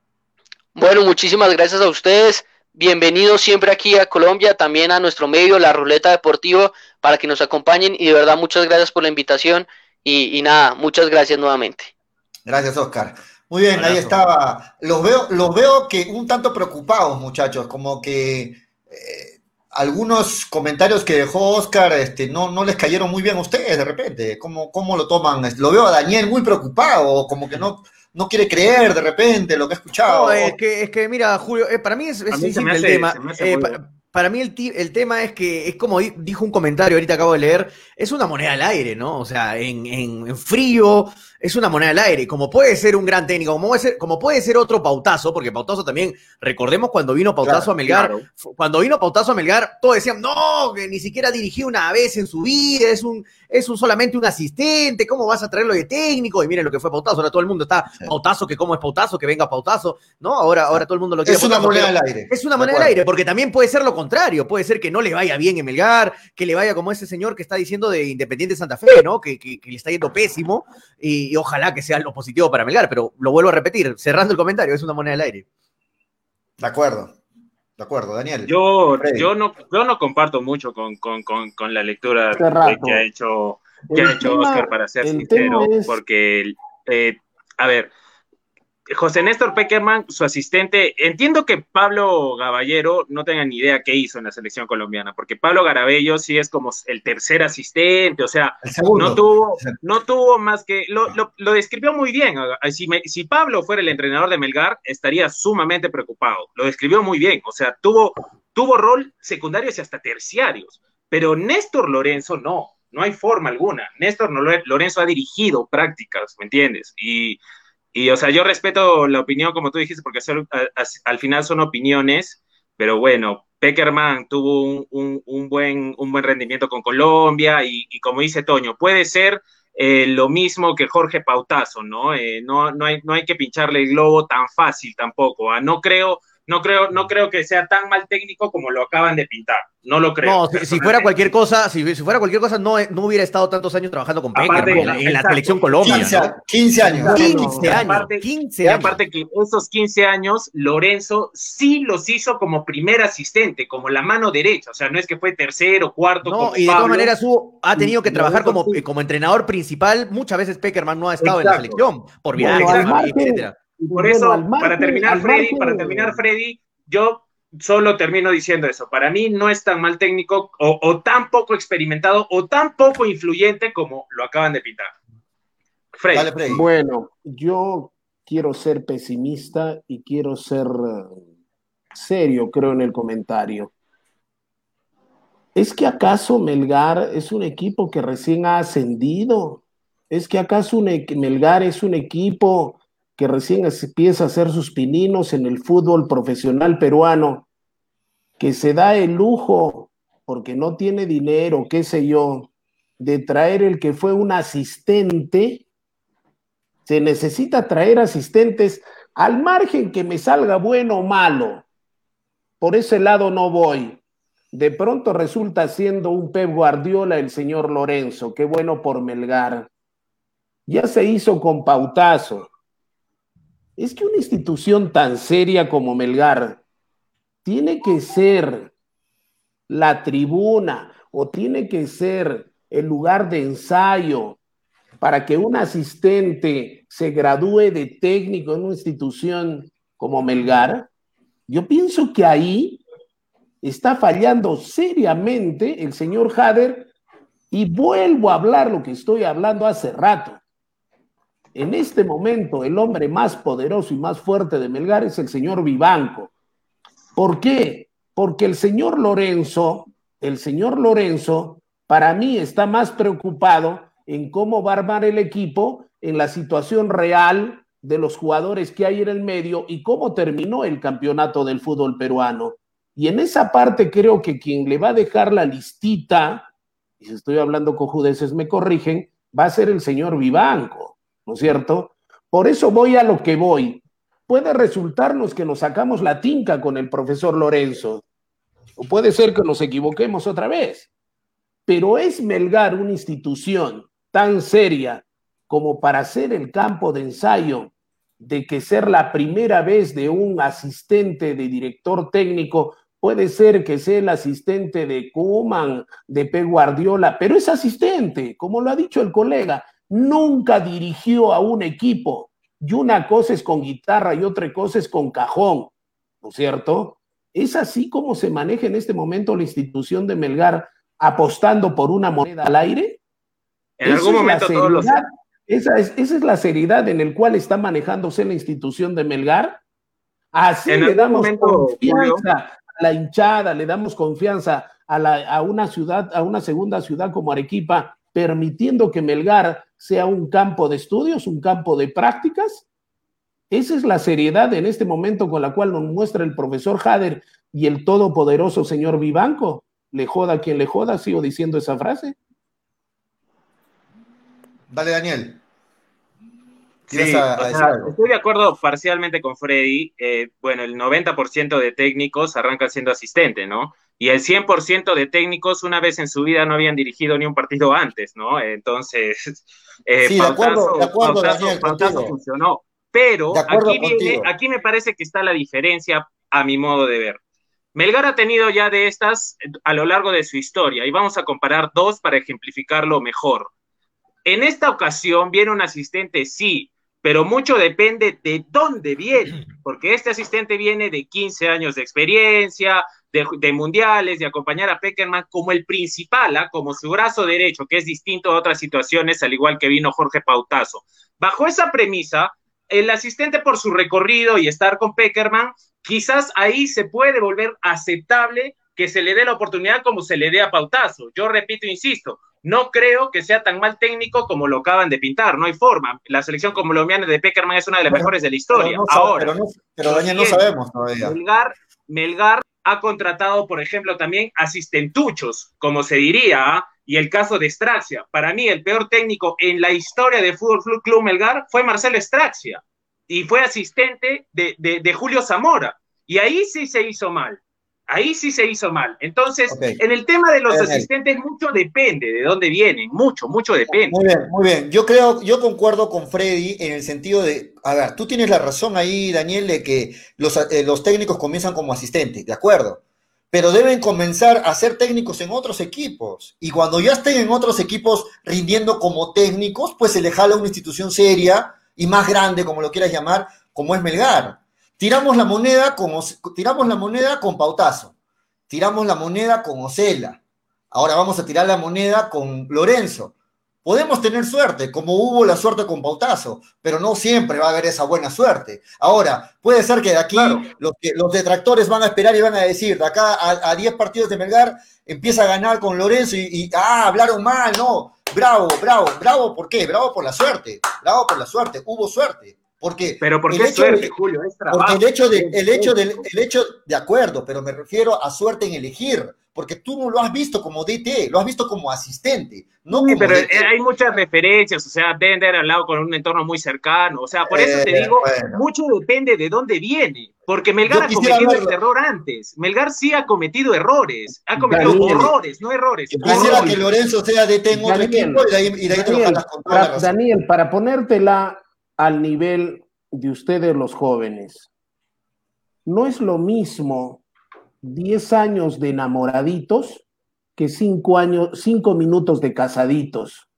S5: Bueno, muchísimas gracias a ustedes. Bienvenidos siempre aquí a Colombia, también a nuestro medio, la Ruleta Deportiva, para que nos acompañen y de verdad muchas gracias por la invitación y, nada, muchas gracias nuevamente.
S1: Gracias, Oscar. Muy bien, ahí estaba. Los veo, los veo que un tanto preocupados, muchachos, como que eh, algunos comentarios que dejó Oscar este, no, no les cayeron muy bien a ustedes de repente. ¿Cómo, ¿Cómo lo toman? Lo veo a Daniel muy preocupado, como que no, no quiere creer de repente lo que ha escuchado.
S3: No, es que, es que mira, Julio, eh, para mí es, simple el tema. Eh, para, mí el, el, tema es que es como dijo un comentario, ahorita acabo de leer, es una moneda al aire, ¿no? O sea, en, en, en frío, es una moneda al aire. Como puede ser un gran técnico, como puede ser, como puede ser otro Pautazo, porque Pautazo también, recordemos cuando vino Pautazo a Melgar, cuando vino Pautazo a Melgar, todos decían, no, que ni siquiera dirigió una vez en su vida, es un, es un solamente un asistente, ¿cómo vas a traerlo de técnico? Y miren lo que fue Pautazo, ahora todo el mundo está Pautazo, que cómo es Pautazo, que venga Pautazo, ¿no? Ahora, ahora todo el mundo lo quiere.
S1: Es una moneda al aire.
S3: Es una moneda al aire, porque también puede ser lo contrario, puede ser que no le vaya bien en Melgar, que le vaya como ese señor que está diciendo de Independiente Santa Fe, ¿no? Que, que, que le está yendo pésimo, y, y ojalá que sea lo positivo para Melgar, pero lo vuelvo a repetir, cerrando el comentario, es una moneda al aire.
S1: De acuerdo. De acuerdo, Daniel.
S2: Yo, yo, no, yo no comparto mucho con, con, con, la lectura que ha hecho, que ha hecho Oscar, para ser sincero, porque, eh, a ver, José Néstor Peckerman, su asistente, entiendo que Pablo Gaballero no tenga ni idea qué hizo en la selección colombiana, porque Pablo Garabello sí es como el tercer asistente, o sea, no tuvo, no tuvo más que, lo, lo, describió muy bien. Si, si, Pablo fuera el entrenador de Melgar, estaría sumamente preocupado. Lo describió muy bien, o sea, tuvo, tuvo rol secundarios y hasta terciarios, pero Néstor Lorenzo no, no hay forma alguna. Néstor Lorenzo ha dirigido prácticas, ¿me entiendes? Y y, o sea, yo respeto la opinión, como tú dijiste, porque al, final son opiniones, pero bueno, Peckerman tuvo un, buen, un buen rendimiento con Colombia y, como dice Toño, puede ser eh, lo mismo que Jorge Pautazo, ¿no? Eh, no, no, hay, no hay que pincharle el globo tan fácil tampoco. ¿ah? No creo no creo, no creo que sea tan mal técnico como lo acaban de pintar. No lo creo.
S3: No, si, fuera cualquier cosa, si, fuera cuerquier cosa, no, no hubiera estado tantos años trabajando con Peña en, la selección Colombia.
S1: 15, años.
S3: 15 años.
S2: Aparte, 15 años. aparte que esos 15 años, Lorenzo sí los hizo como primer asistente, como la mano derecha. O sea, no es que fue tercero, cuarto.
S3: No, y de todas maneras ha tenido que trabajar como, como entrenador principal. Muchas veces Peckerman no ha estado en la selección por viajes, etcétera.
S2: Por eso, para terminar, Freddy, para terminar, Freddy, yo solo termino diciendo eso. Para mí no es tan mal técnico o, tan poco experimentado o tan poco influyente como lo acaban de pintar.
S4: Freddy. Bueno, yo quiero ser pesimista y quiero ser eh, serio, creo, en el comentario. ¿Es que acaso Melgar es un equipo que recién ha ascendido? ¿Es que acaso Melgar es un equipo que recién empieza a hacer sus pininos en el fútbol profesional peruano, que se da el lujo, porque no tiene dinero, qué sé yo, de traer el que fue un asistente, se necesita traer asistentes al margen que me salga bueno o malo. Por ese lado no voy. De pronto resulta siendo un Pep Guardiola el señor Lorenzo, qué bueno por Melgar ya se hizo con pautazo. Es que una institución tan seria como Melgar tiene que ser la tribuna o tiene que ser el lugar de ensayo para que un asistente se gradúe de técnico en una institución como Melgar, yo pienso que ahí está fallando seriamente el señor Hader y vuelvo a hablar lo que estoy hablando hace rato. En este momento, el hombre más poderoso y más fuerte de Melgar es el señor Vivanco. ¿Por qué? Porque el señor Lorenzo, el señor Lorenzo, para mí está más preocupado en cómo va a armar el equipo, en la situación real de los jugadores que hay en el medio y cómo terminó el campeonato del fútbol peruano. Y en esa parte creo que quien le va a dejar la listita, y si estoy hablando con judeces me corrigen, va a ser el señor Vivanco, ¿no es cierto? Por eso voy a lo que voy. Puede resultarnos que nos sacamos la tinca con el profesor Lorenzo, o puede ser que nos equivoquemos otra vez. Pero es Melgar una institución tan seria como para ser el campo de ensayo de que ser la primera vez de un asistente de director técnico puede ser que sea el asistente de Kuman, de P. Guardiola, pero es asistente, como lo ha dicho el colega, nunca dirigió a un equipo. Y una cosa es con guitarra y otra cosa es con cajón, ¿no es cierto? Es así como se maneja en este momento la institución de Melgar apostando por una moneda al aire?
S2: En algún momento todos los...
S4: Esa es, esa es la seriedad en el cual está manejándose la institución de Melgar. Así le damos confianza a la hinchada, le damos confianza a, la, a una ciudad, a una segunda ciudad como Arequipa, permitiendo que Melgar sea un campo de estudios, un campo de prácticas. Esa es la seriedad en este momento con la cual nos muestra el profesor Hader y el todopoderoso señor Vivanco le joda a quien le joda, sigo diciendo esa frase.
S1: Dale, Daniel.
S2: Sí, estoy de acuerdo parcialmente con Freddy. Eh, bueno, el 90% de técnicos arrancan siendo asistente, ¿no? Y el 100% de técnicos una vez en su vida no habían dirigido ni un partido antes, ¿no? Entonces,
S1: eh, sí, de acuerdo, de acuerdo,
S2: Daniel, funcionó. Pero aquí, viene, aquí me parece que está la diferencia a mi modo de ver. Melgar ha tenido ya de estas a lo largo de su historia y vamos a comparar dos para ejemplificarlo mejor. En esta ocasión viene un asistente, sí, pero mucho depende de dónde viene, porque este asistente viene de 15 años de experiencia, de, mundiales, de acompañar a Peckerman como el principal, ¿ah? como su brazo derecho, que es distinto a otras situaciones, al igual que vino Jorge Pautazo. Bajo esa premisa, el asistente por su recorrido y estar con Peckerman quizás ahí se puede volver aceptable que se le dé la oportunidad como se le dé a Pautazo. Yo repito, insisto, no creo que sea tan mal técnico como lo acaban de pintar, no hay forma. La selección colombiana de Peckerman es una de las mejores de la historia. Ahora,
S1: pero, no, no sabemos todavía.
S2: Melgar, Melgar ha contratado, por ejemplo, también asistentuchos, como se diría, ¿ah? y el caso de Straxia. Para mí, el peor técnico en la historia de Fútbol Club Melgar fue Marcelo Straxia y fue asistente de, Julio Zamora. Y ahí sí se hizo mal. Ahí sí se hizo mal. Entonces, en el tema de los asistentes, mucho depende de dónde vienen, mucho, mucho depende.
S1: Muy bien, muy bien. Yo creo, yo concuerdo con Freddy en el sentido de, a ver, tú tienes la razón ahí, Daniel, de que los, eh, los técnicos comienzan como asistentes, ¿de acuerdo? Pero deben comenzar a ser técnicos en otros equipos. Y cuando ya estén en otros equipos rindiendo como técnicos, pues se le jala una institución seria y más grande, como lo quieras llamar, como es Melgar. Tiramos la moneda con, tiramos la moneda con Pautazo, tiramos la moneda con Ocela, ahora vamos a tirar la moneda con Lorenzo. Podemos tener suerte, como hubo la suerte con Pautazo, pero no siempre va a haber esa buena suerte. Ahora, puede ser que de aquí los, los, detractores van a esperar y van a decir, de acá a 10 partidos de Melgar empieza a ganar con Lorenzo y, y, ah, hablaron mal, no, bravo, bravo, bravo, ¿por qué? Bravo por la suerte, bravo por la suerte, hubo suerte. Porque
S2: pero ¿por qué suerte, Julio?
S1: Es porque el hecho, de, el, hecho del, el hecho de acuerdo, pero me refiero a suerte en elegir, porque tú no lo has visto como DT, lo has visto como asistente. No
S2: sí,
S1: como
S2: pero
S1: DT.
S2: hay muchas referencias, o sea, deben de haber hablado con un entorno muy cercano, o sea, por eso te
S1: Eh,
S2: digo,
S1: bueno.
S2: mucho depende de dónde viene, porque Melgar ha cometido
S1: verlo.
S2: este error antes, Melgar sí ha cometido errores, ha cometido
S4: Daniel.
S2: horrores, no errores.
S1: Quisiera que Lorenzo sea DT en otro
S4: Daniel,
S1: equipo y de ahí, y de ahí te lo
S4: Daniel,
S1: jalas con toda la razón.
S4: Daniel, para ponértela al nivel de ustedes los jóvenes, no es lo mismo 10 años de enamoraditos que 5 años, 5 minutos de casaditos.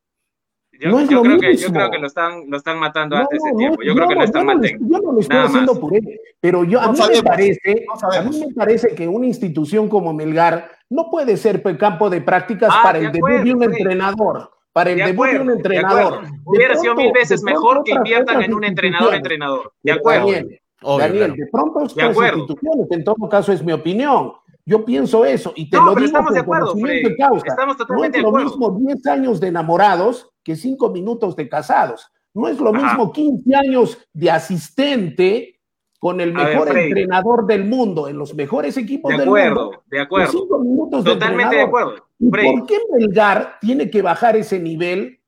S2: Yo,
S4: no es
S2: yo
S4: lo
S2: creo que, yo
S4: mismo.
S2: creo que lo están, lo están matando
S4: No,
S2: antes de
S4: no,
S2: tiempo, yo
S4: no,
S2: creo que lo están matando.
S4: Yo no lo estoy
S2: Nada
S4: haciendo
S2: más.
S4: por él, pero yo, a
S1: No
S4: mí
S1: sabemos,
S4: me parece,
S1: no
S4: a mí me parece que una institución como Melgar no puede ser campo de prácticas
S2: Ah,
S4: para
S2: de
S4: el debut de un entrenador. Para el
S2: De
S4: debut de
S2: acuerdo,
S4: un
S2: de
S4: entrenador.
S2: acuerdo.
S4: De
S2: Hubiera sido
S4: pronto-
S2: mil veces
S4: de
S2: mejor que inviertan en un entrenador
S4: instituciones.
S2: entrenador. De acuerdo.
S4: Daniel,
S3: Obvio,
S4: Daniel,
S3: claro.
S4: de pronto
S2: De
S4: otras
S2: acuerdo.
S4: instituciones, en todo caso es mi opinión. Yo pienso eso y te
S2: No,
S4: lo
S2: pero
S4: digo
S2: estamos de
S4: por
S2: acuerdo,
S4: conocimiento de causa.
S2: Estamos
S4: No es
S2: totalmente de
S4: lo
S2: acuerdo.
S4: mismo 10 años de enamorados que 5 minutos de casados. No es lo
S2: Ajá.
S4: mismo 15 años de asistente con el
S2: ver,
S4: mejor entrenador del mundo, en los mejores equipos
S2: De
S4: del
S2: acuerdo,
S4: mundo.
S2: de acuerdo.
S4: cinco minutos de
S2: Totalmente de
S4: entrenador.
S2: acuerdo.
S4: ¿Y
S2: Freddy.
S4: por qué Melgar tiene que bajar ese nivel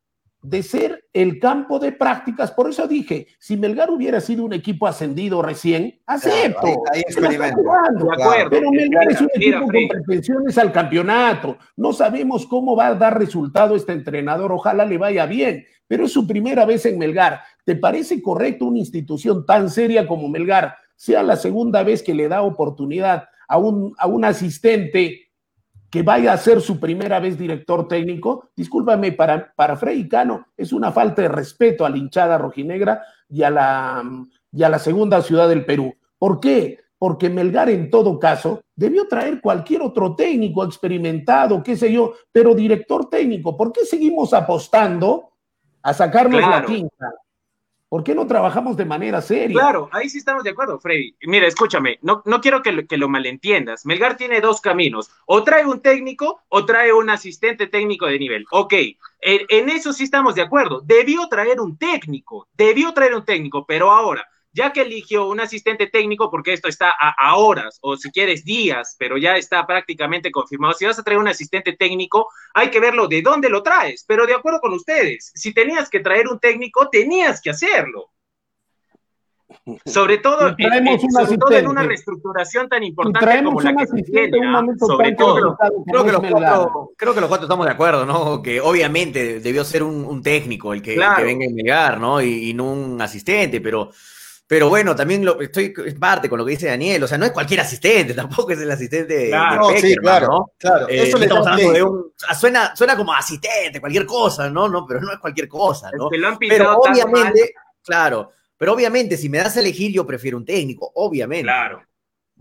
S4: de ser el campo de prácticas? Por eso dije, si Melgar hubiera sido un equipo ascendido recién, acepto.
S1: Claro, ahí-
S4: jugando.
S2: Acuerdo.
S4: Pero Melgar es un
S2: Mira,
S4: equipo con pretensiones al campeonato. No sabemos cómo va a dar resultado este entrenador. Ojalá le vaya bien. Pero es su primera vez en Melgar. ¿Te parece correcto una institución tan seria como Melgar sea la segunda vez que le da oportunidad a un, a un asistente que vaya a ser su primera vez director técnico? Discúlpame, para, para Freddy Cano es una falta de respeto a la hinchada rojinegra y a la, y a la segunda ciudad del Perú. ¿Por qué? Porque Melgar en todo caso debió traer cualquier otro técnico experimentado, qué sé yo, pero director técnico. ¿Por qué seguimos apostando a sacarnos la quinta? ¿Por qué no trabajamos de manera seria?
S2: Claro, ahí sí estamos de acuerdo, Freddy. Mira, escúchame, no, no quiero que lo, que lo malentiendas. Melgar tiene dos caminos. O trae un técnico o trae un asistente técnico de nivel. Ok, en, en eso sí estamos de acuerdo. Debió traer un técnico, debió traer un técnico, pero ahora, ya que eligió un asistente técnico, porque esto está a, a horas, o si quieres días, pero ya está prácticamente confirmado, si vas a traer un asistente técnico, hay que verlo de dónde lo traes, pero de acuerdo con ustedes, si tenías que traer un técnico, tenías que hacerlo. Sobre todo, en, sobre todo en una reestructuración tan importante
S4: traemos
S2: como la
S4: un
S2: que se
S4: asistente
S2: tiene, ¿ah? sobre todo.
S3: Creo que, los cuatro, creo que los cuatro estamos de acuerdo, ¿no? Que obviamente debió ser un, un técnico el que, el
S2: Claro.
S3: que venga a Melgar, ¿no? Y, y no un asistente, pero, pero bueno, también lo, estoy es parte con lo que dice Daniel, o sea, no es cualquier asistente, tampoco es el asistente de,
S2: Claro.
S3: De
S1: sí, claro,
S3: ¿no?
S1: claro.
S3: Eh,
S1: Eso le
S3: estamos hablando de un, sea, suena, suena como asistente, cualquier cosa, ¿no? no Pero no es cualquier cosa, ¿no?
S2: lo han
S3: Pero obviamente, claro, pero obviamente si me das a elegir yo prefiero un técnico, obviamente.
S2: Claro.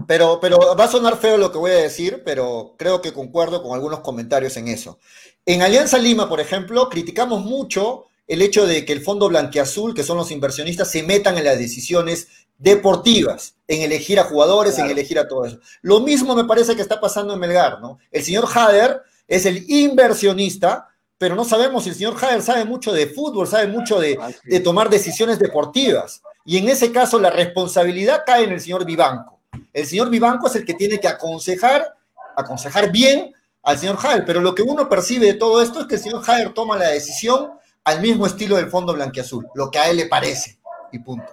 S1: Pero, pero va a sonar feo lo que voy a decir, pero creo que concuerdo con algunos comentarios en eso. En Alianza Lima, por ejemplo, criticamos mucho el hecho de que el Fondo Blanqueazul, que son los inversionistas, se metan en las decisiones deportivas, en elegir a jugadores, en elegir a todo eso. Lo mismo me parece que está pasando en Melgar, ¿no? El señor Hader es el inversionista, pero no sabemos si el señor Hader sabe mucho de fútbol, sabe mucho de, de tomar decisiones deportivas. Y en ese caso la responsabilidad cae en el señor Vivanco. El señor Vivanco es el que tiene que aconsejar, aconsejar bien al señor Hader, pero lo que uno percibe de todo esto es que el señor Hader toma la decisión al mismo estilo del Fondo Blanquiazul, lo que a él le parece, y punto.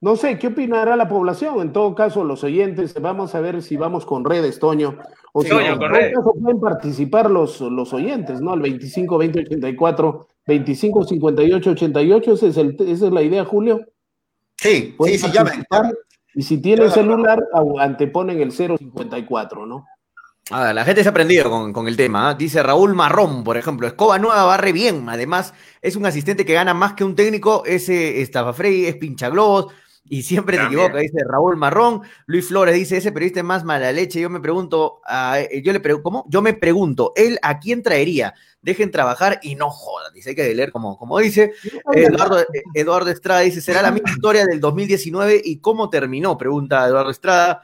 S4: No sé, ¿qué opinará la población? En todo caso, los oyentes, vamos a ver si vamos con redes, Toño. O
S2: Sí,
S4: si
S2: Toño, con
S4: todo
S2: redes.
S4: caso pueden participar los, los oyentes, ¿no? Al 25 20 84 25 58 88, esa es, el, esa es la idea, Julio.
S1: Sí,
S4: Pueden
S1: sí, sí, llamen.
S4: participar, Y si tienen celular, anteponen el 054, ¿no?
S3: La gente se ha aprendido con, con el tema. ¿ah? Dice Raúl Marrón, por ejemplo. Escoba Nueva barre bien. Además, es un asistente que gana más que un técnico. Ese Estafafrey es pinchaglobos. Y siempre
S2: También.
S3: te equivoca, dice Raúl Marrón. Luis Flores dice, ese periodista es más mala leche. Yo me pregunto, eh, yo le pregunto, ¿cómo? Yo me pregunto, ¿él a quién traería? Dejen trabajar y no jodan. Dice, hay que leer como, como dice. Eduardo, eh, Eduardo Estrada dice, ¿será la misma historia del 2019 y cómo terminó? Pregunta Eduardo Estrada.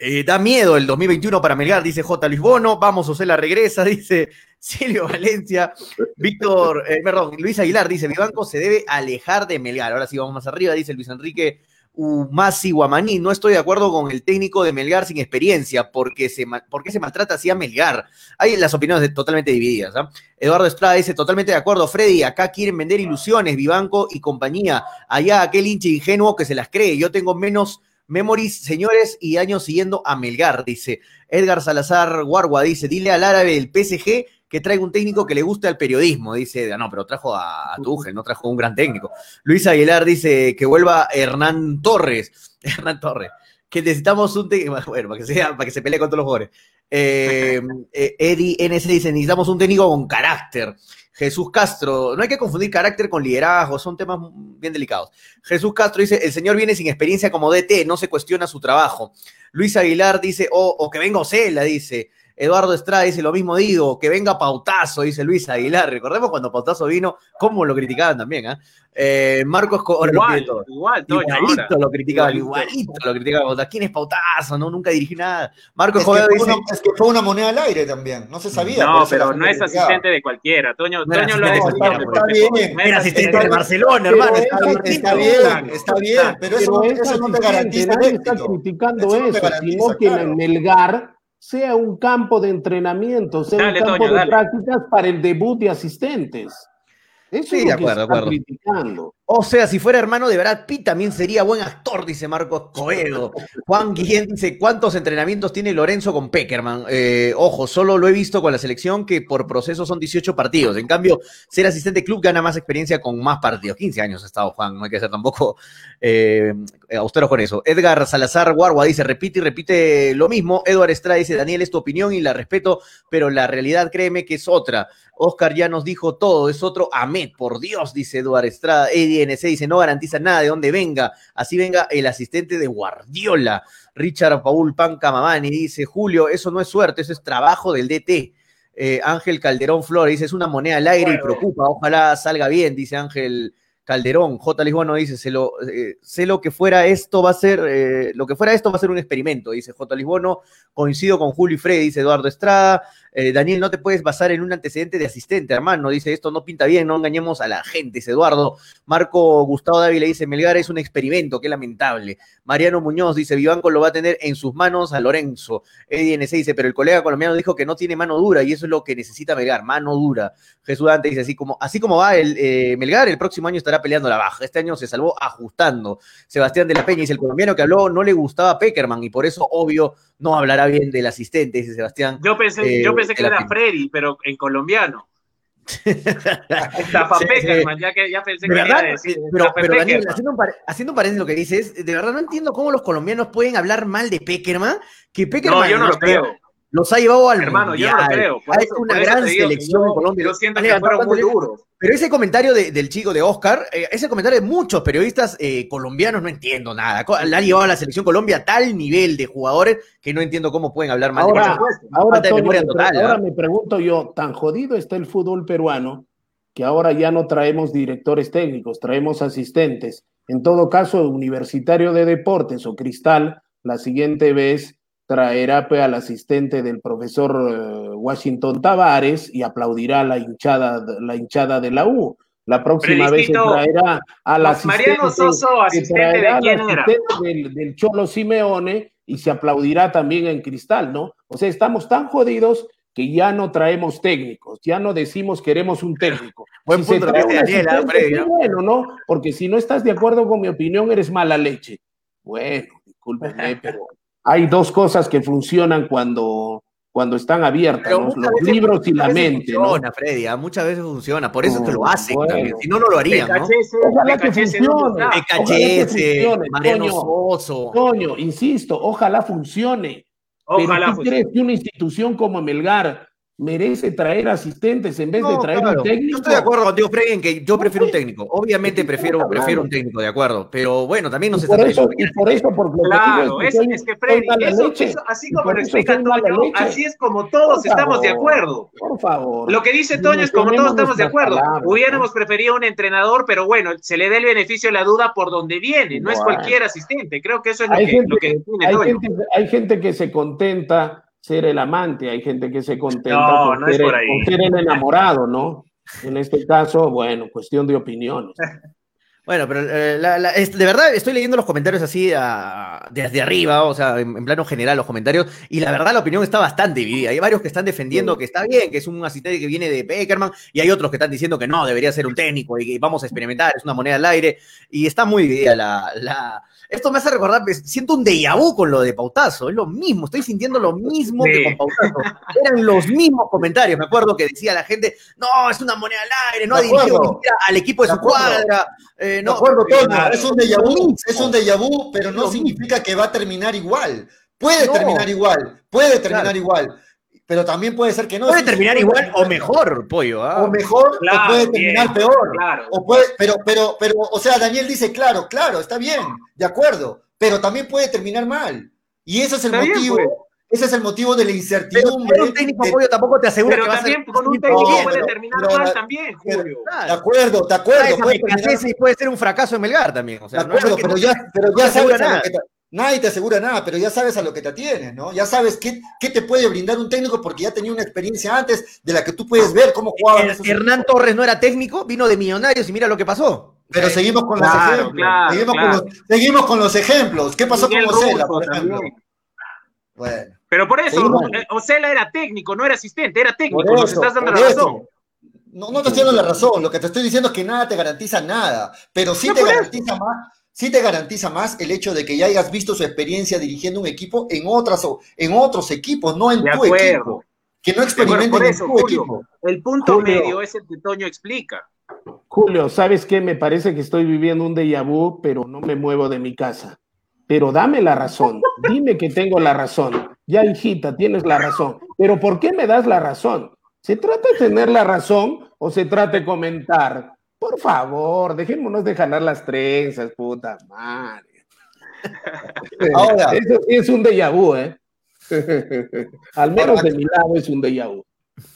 S3: Eh, da miedo el 2021 para Melgar, dice J. Luis Bono. Vamos, Osela regresa, dice Silvio Valencia. Víctor, eh, perdón, Luis Aguilar dice, Vivanco se debe alejar de Melgar. Ahora sí vamos más arriba, dice Luis Enrique Umasi Guamaní, no estoy de acuerdo con el técnico de Melgar sin experiencia, porque se, se maltrata así a Melgar. Hay las opiniones totalmente divididas. ¿ah? Eduardo Estrada dice, totalmente de acuerdo, Freddy, acá quieren vender ilusiones, Vivanco y compañía. Allá aquel hincha ingenuo que se las cree. Yo tengo menos memories, señores, y años siguiendo a Melgar, dice. Edgar Salazar Guargua dice, dile al árabe del PSG que traiga un técnico que le guste al periodismo. Dice, no, pero trajo a, a Tuchel, no trajo un gran técnico. Luis Aguilar dice que vuelva Hernán Torres. Hernán Torres. Que necesitamos un técnico, bueno, para que, sea, para que se pelee con todos los jugadores. Eh, eh, Eddie NS dice, necesitamos un técnico con carácter. Jesús Castro, no hay que confundir carácter con liderazgo, son temas bien delicados. Jesús Castro dice, el señor viene sin experiencia como DT, no se cuestiona su trabajo. Luis Aguilar dice, o, o que venga Ocela, dice. Eduardo Estrada dice lo mismo digo, que venga Pautazo, dice Luis Aguilar. Recordemos cuando Pautazo vino, cómo lo criticaban también, ¿eh? eh Marcos
S2: igual, igual,
S3: igualito ahora. lo criticaban, igualito, lo criticaban. ¿Quién es Pautazo? No, nunca dirigí nada. Marcos
S1: es que, dice, una, es que fue una moneda al aire también, no se sabía.
S2: No, pero no es asistente de cualquiera. Toño, no Toño lo es.
S3: Está, bien, era asistente de Barcelona, hermano.
S1: Está bien, está bien, pero eso no te garantiza.
S4: Nadie está criticando eso, sino que en Melgar sea un campo de entrenamiento, sea dale, un campo Toño, de dale. prácticas para el debut de asistentes.
S3: Eso sí, es lo de acuerdo, que acuerdo. criticando. O sea, si fuera hermano de Brad Pitt, también sería buen actor, dice Marcos Coelho. Juan Guillén dice, ¿cuántos entrenamientos tiene Lorenzo con Peckerman? Eh, ojo, solo lo he visto con la selección, que por proceso son 18 partidos. En cambio, ser asistente club gana más experiencia con más partidos. 15 años ha estado Juan, no hay que ser tampoco eh, austeros con eso. Edgar Salazar Guargua dice, repite y repite lo mismo. Edward Estrada dice, Daniel, es tu opinión y la respeto, pero la realidad, créeme que es otra. Oscar ya nos dijo todo, es otro Ahmed, por Dios, dice Eduard Estrada. Eddie NC dice, no garantiza nada de dónde venga, así venga el asistente de Guardiola. Richard Paul Panca Mamani dice, Julio, eso no es suerte, eso es trabajo del DT. Eh, Ángel Calderón Flores dice, es una moneda al aire bueno. y preocupa, ojalá salga bien, dice Ángel Calderón, J. Lisbono dice, sé lo, eh, sé lo que fuera esto va a ser, eh, lo que fuera esto va a ser un experimento, dice J. Lisbono, coincido con Julio y Freddy, dice Eduardo Estrada, eh, Daniel, no te puedes basar en un antecedente de asistente, hermano, dice, esto no pinta bien, no engañemos a la gente, dice Eduardo, Marco Gustavo Dávila dice, Melgar es un experimento, qué lamentable, Mariano Muñoz dice, Vivanco lo va a tener en sus manos a Lorenzo, EDNC dice, pero el colega colombiano dijo que no tiene mano dura y eso es lo que necesita Melgar, mano dura, Jesús Dante dice, así como, así como va el eh, Melgar, el próximo año estará peleando la baja. Este año se salvó ajustando. Sebastián de la Peña dice, el colombiano que habló no le gustaba Peckerman y por eso, obvio, no hablará bien del asistente, dice Sebastián.
S2: Yo pensé, eh, yo pensé que era. Freddy, pero en colombiano. Estafa sí, Peckerman, sí. ya que ya pensé que
S3: verdad, iba a decir. Pero, pero Daniel, haciendo un, haciendo un paréntesis lo que dices, de verdad no entiendo cómo los colombianos pueden hablar mal de Peckerman, que Peckerman...
S2: No, yo no lo creo
S3: los ha llevado al
S2: Hermano,
S3: mundial.
S2: yo no lo creo.
S3: Por una gran selección en Colombia.
S2: Yo siento que fueron muy duros.
S3: Pero ese comentario de, del chico de Oscar, eh, ese comentario de muchos periodistas eh, colombianos, no entiendo nada. Le ha llevado a la selección Colombia a tal nivel de jugadores que no entiendo cómo pueden hablar mal
S4: ahora,
S3: de
S4: Ahora, de Toño, total, ahora ¿eh? me pregunto yo, tan jodido está el fútbol peruano que ahora ya no traemos directores técnicos, traemos asistentes. En todo caso, Universitario de Deportes o Cristal, la siguiente vez traerá al asistente del profesor uh, Washington Tavares y aplaudirá la hinchada, la hinchada de la U. La próxima vez se traerá al asistente,
S2: Mariano Soso, asistente de quién era?
S4: Del, del, Cholo Simeone y se aplaudirá también en Cristal, ¿no? O sea, estamos tan jodidos que ya no traemos técnicos, ya no decimos queremos un técnico.
S3: Buen si punto de Daniel,
S4: es bueno, ¿no? Porque si no estás de acuerdo con mi opinión, eres mala leche. Bueno, discúlpenme, pero hay dos cosas que funcionan cuando, cuando están abiertas, ¿no? los libros y la mente.
S3: Funciona,
S4: ¿no?
S3: Freddy, ¿eh? muchas veces funciona, por eso es que lo hacen, bueno. si no, no lo harían. ¿no?
S4: Ojalá que funcione.
S3: Cachese, Mariano Soso.
S4: Toño, insisto, ojalá funcione. Ojalá Pero tú crees que una institución como Melgar merece traer asistentes en vez no, de traer claro. un técnico.
S3: Yo estoy de acuerdo contigo, Freddy, en que yo prefiero un técnico. Obviamente prefiero, prefiero un técnico, de acuerdo. Pero bueno, también no se
S4: por eso, y por eso, porque
S2: claro, es, es, que Freddy, eso, eso, así como lo explica Toño, así es como todos por estamos favor, de acuerdo.
S4: Por favor.
S2: Lo que dice Toño es como todos estamos de acuerdo. Palabras, Hubiéramos ¿no? preferido un entrenador, pero bueno, se le da el beneficio de la duda por donde viene, no bueno. es cualquier asistente. Creo que eso es lo
S4: hay
S2: que,
S4: gente,
S2: lo que
S4: hay, gente, hay gente que se contenta ser el amante, hay gente que se contenta
S2: no,
S4: con,
S2: no
S4: ser, con, ser, el enamorado, ¿no? En este caso, bueno, cuestión de opiniones.
S3: Bueno, pero eh, la- la- es- de verdad estoy leyendo los comentarios así a- desde arriba, o sea, en, en plano general los comentarios, y la verdad la opinión está bastante dividida. Hay varios que están defendiendo que está bien, que es un asistente que viene de Peckerman, y hay otros que están diciendo que no, debería ser un técnico y que vamos a experimentar, es una moneda al aire, y está muy dividida la... la- Esto me hace recordar, pues, siento un déjà vu con lo de Pautazo, es lo mismo, estoy sintiendo lo mismo
S2: Sí.
S3: que con Pautazo. Eran los mismos comentarios, me acuerdo que decía la gente, no, es una moneda al aire, no ha dirigido al equipo de
S1: De
S3: su
S1: acuerdo.
S3: cuadra. Eh,
S1: De
S3: no,
S1: acuerdo, Toño,
S3: claro.
S1: es un déjà vu, es un déjà vu, pero no significa que va a terminar igual. Puede
S3: No.
S1: terminar igual, puede terminar
S3: Claro.
S1: igual, pero también puede ser que no.
S3: Puede terminar igual o mejor, pollo. ¿ah?
S1: O mejor,
S2: Claro,
S1: o puede terminar
S2: bien,
S1: peor.
S2: Claro.
S1: O puede, pero, pero, pero, o sea, Daniel dice, claro, claro, está bien, de acuerdo, pero también puede terminar mal. Y ese es el
S2: Está bien,
S1: motivo,
S2: pues.
S1: Ese es el motivo de la
S3: Pero
S1: incertidumbre.
S3: tener un técnico
S1: de-
S3: pollo tampoco te asegura
S2: Pero
S3: que va a ser
S2: también con un
S3: técnico bien.
S2: puede
S1: pero-
S2: terminar
S1: pero-
S2: mal también,
S1: pero-
S2: Julio.
S1: de acuerdo, de acuerdo, puede terminar
S3: puede ser un fracaso en Melgar también. O sea,
S1: De acuerdo,
S3: que-
S1: pero ya, pero ya sabes
S3: nada.
S1: que te- nadie te asegura nada, pero ya sabes a lo que te atienes, ¿no? Ya sabes qué, qué te puede brindar un técnico porque ya tenía una experiencia antes de la que tú puedes ver cómo jugaban
S3: Her-
S1: esos
S3: Hernán. Torres no era técnico, vino de Millonarios y mira lo que pasó.
S1: Pero seguimos con los ejemplos.
S2: claro,
S1: seguimos,
S2: claro.
S1: Con los, seguimos con los ejemplos. ¿Qué pasó
S2: Miguel
S1: con
S2: Russo
S1: por ejemplo?
S2: también.
S1: Bueno,
S2: Pero por eso,
S1: Seguimos.
S2: eh, Ocela era técnico, no era asistente, era técnico. Nos
S1: eso,
S2: estás dando la razón.
S1: No, no te estoy dando la razón. Lo que te estoy diciendo es que nada te garantiza nada. Pero sí
S2: No,
S1: te
S2: eso.
S1: garantiza más. Sí te garantiza más el hecho de que ya hayas visto su experiencia dirigiendo un equipo en otras o- en otros equipos, no en
S2: De
S1: tu
S2: acuerdo.
S1: equipo. Que no experimenten
S2: por
S1: en
S2: eso,
S1: tu
S2: Julio.
S1: equipo.
S2: El punto
S4: Julio.
S2: medio es el que Toño explica.
S4: Julio, ¿sabes qué? Me parece que estoy viviendo un déjà vu, pero no me muevo de mi casa. Pero dame la razón, dime que tengo la razón. Ya, hijita, tienes la razón. Pero ¿por qué me das la razón? ¿Se trata de tener la razón o se trata de comentar? Por favor, dejémonos de jalar las trenzas, puta madre.
S1: Ahora.
S4: Eso sí es un déjà vu, ¿eh? Al menos de mi lado es un déjà vu.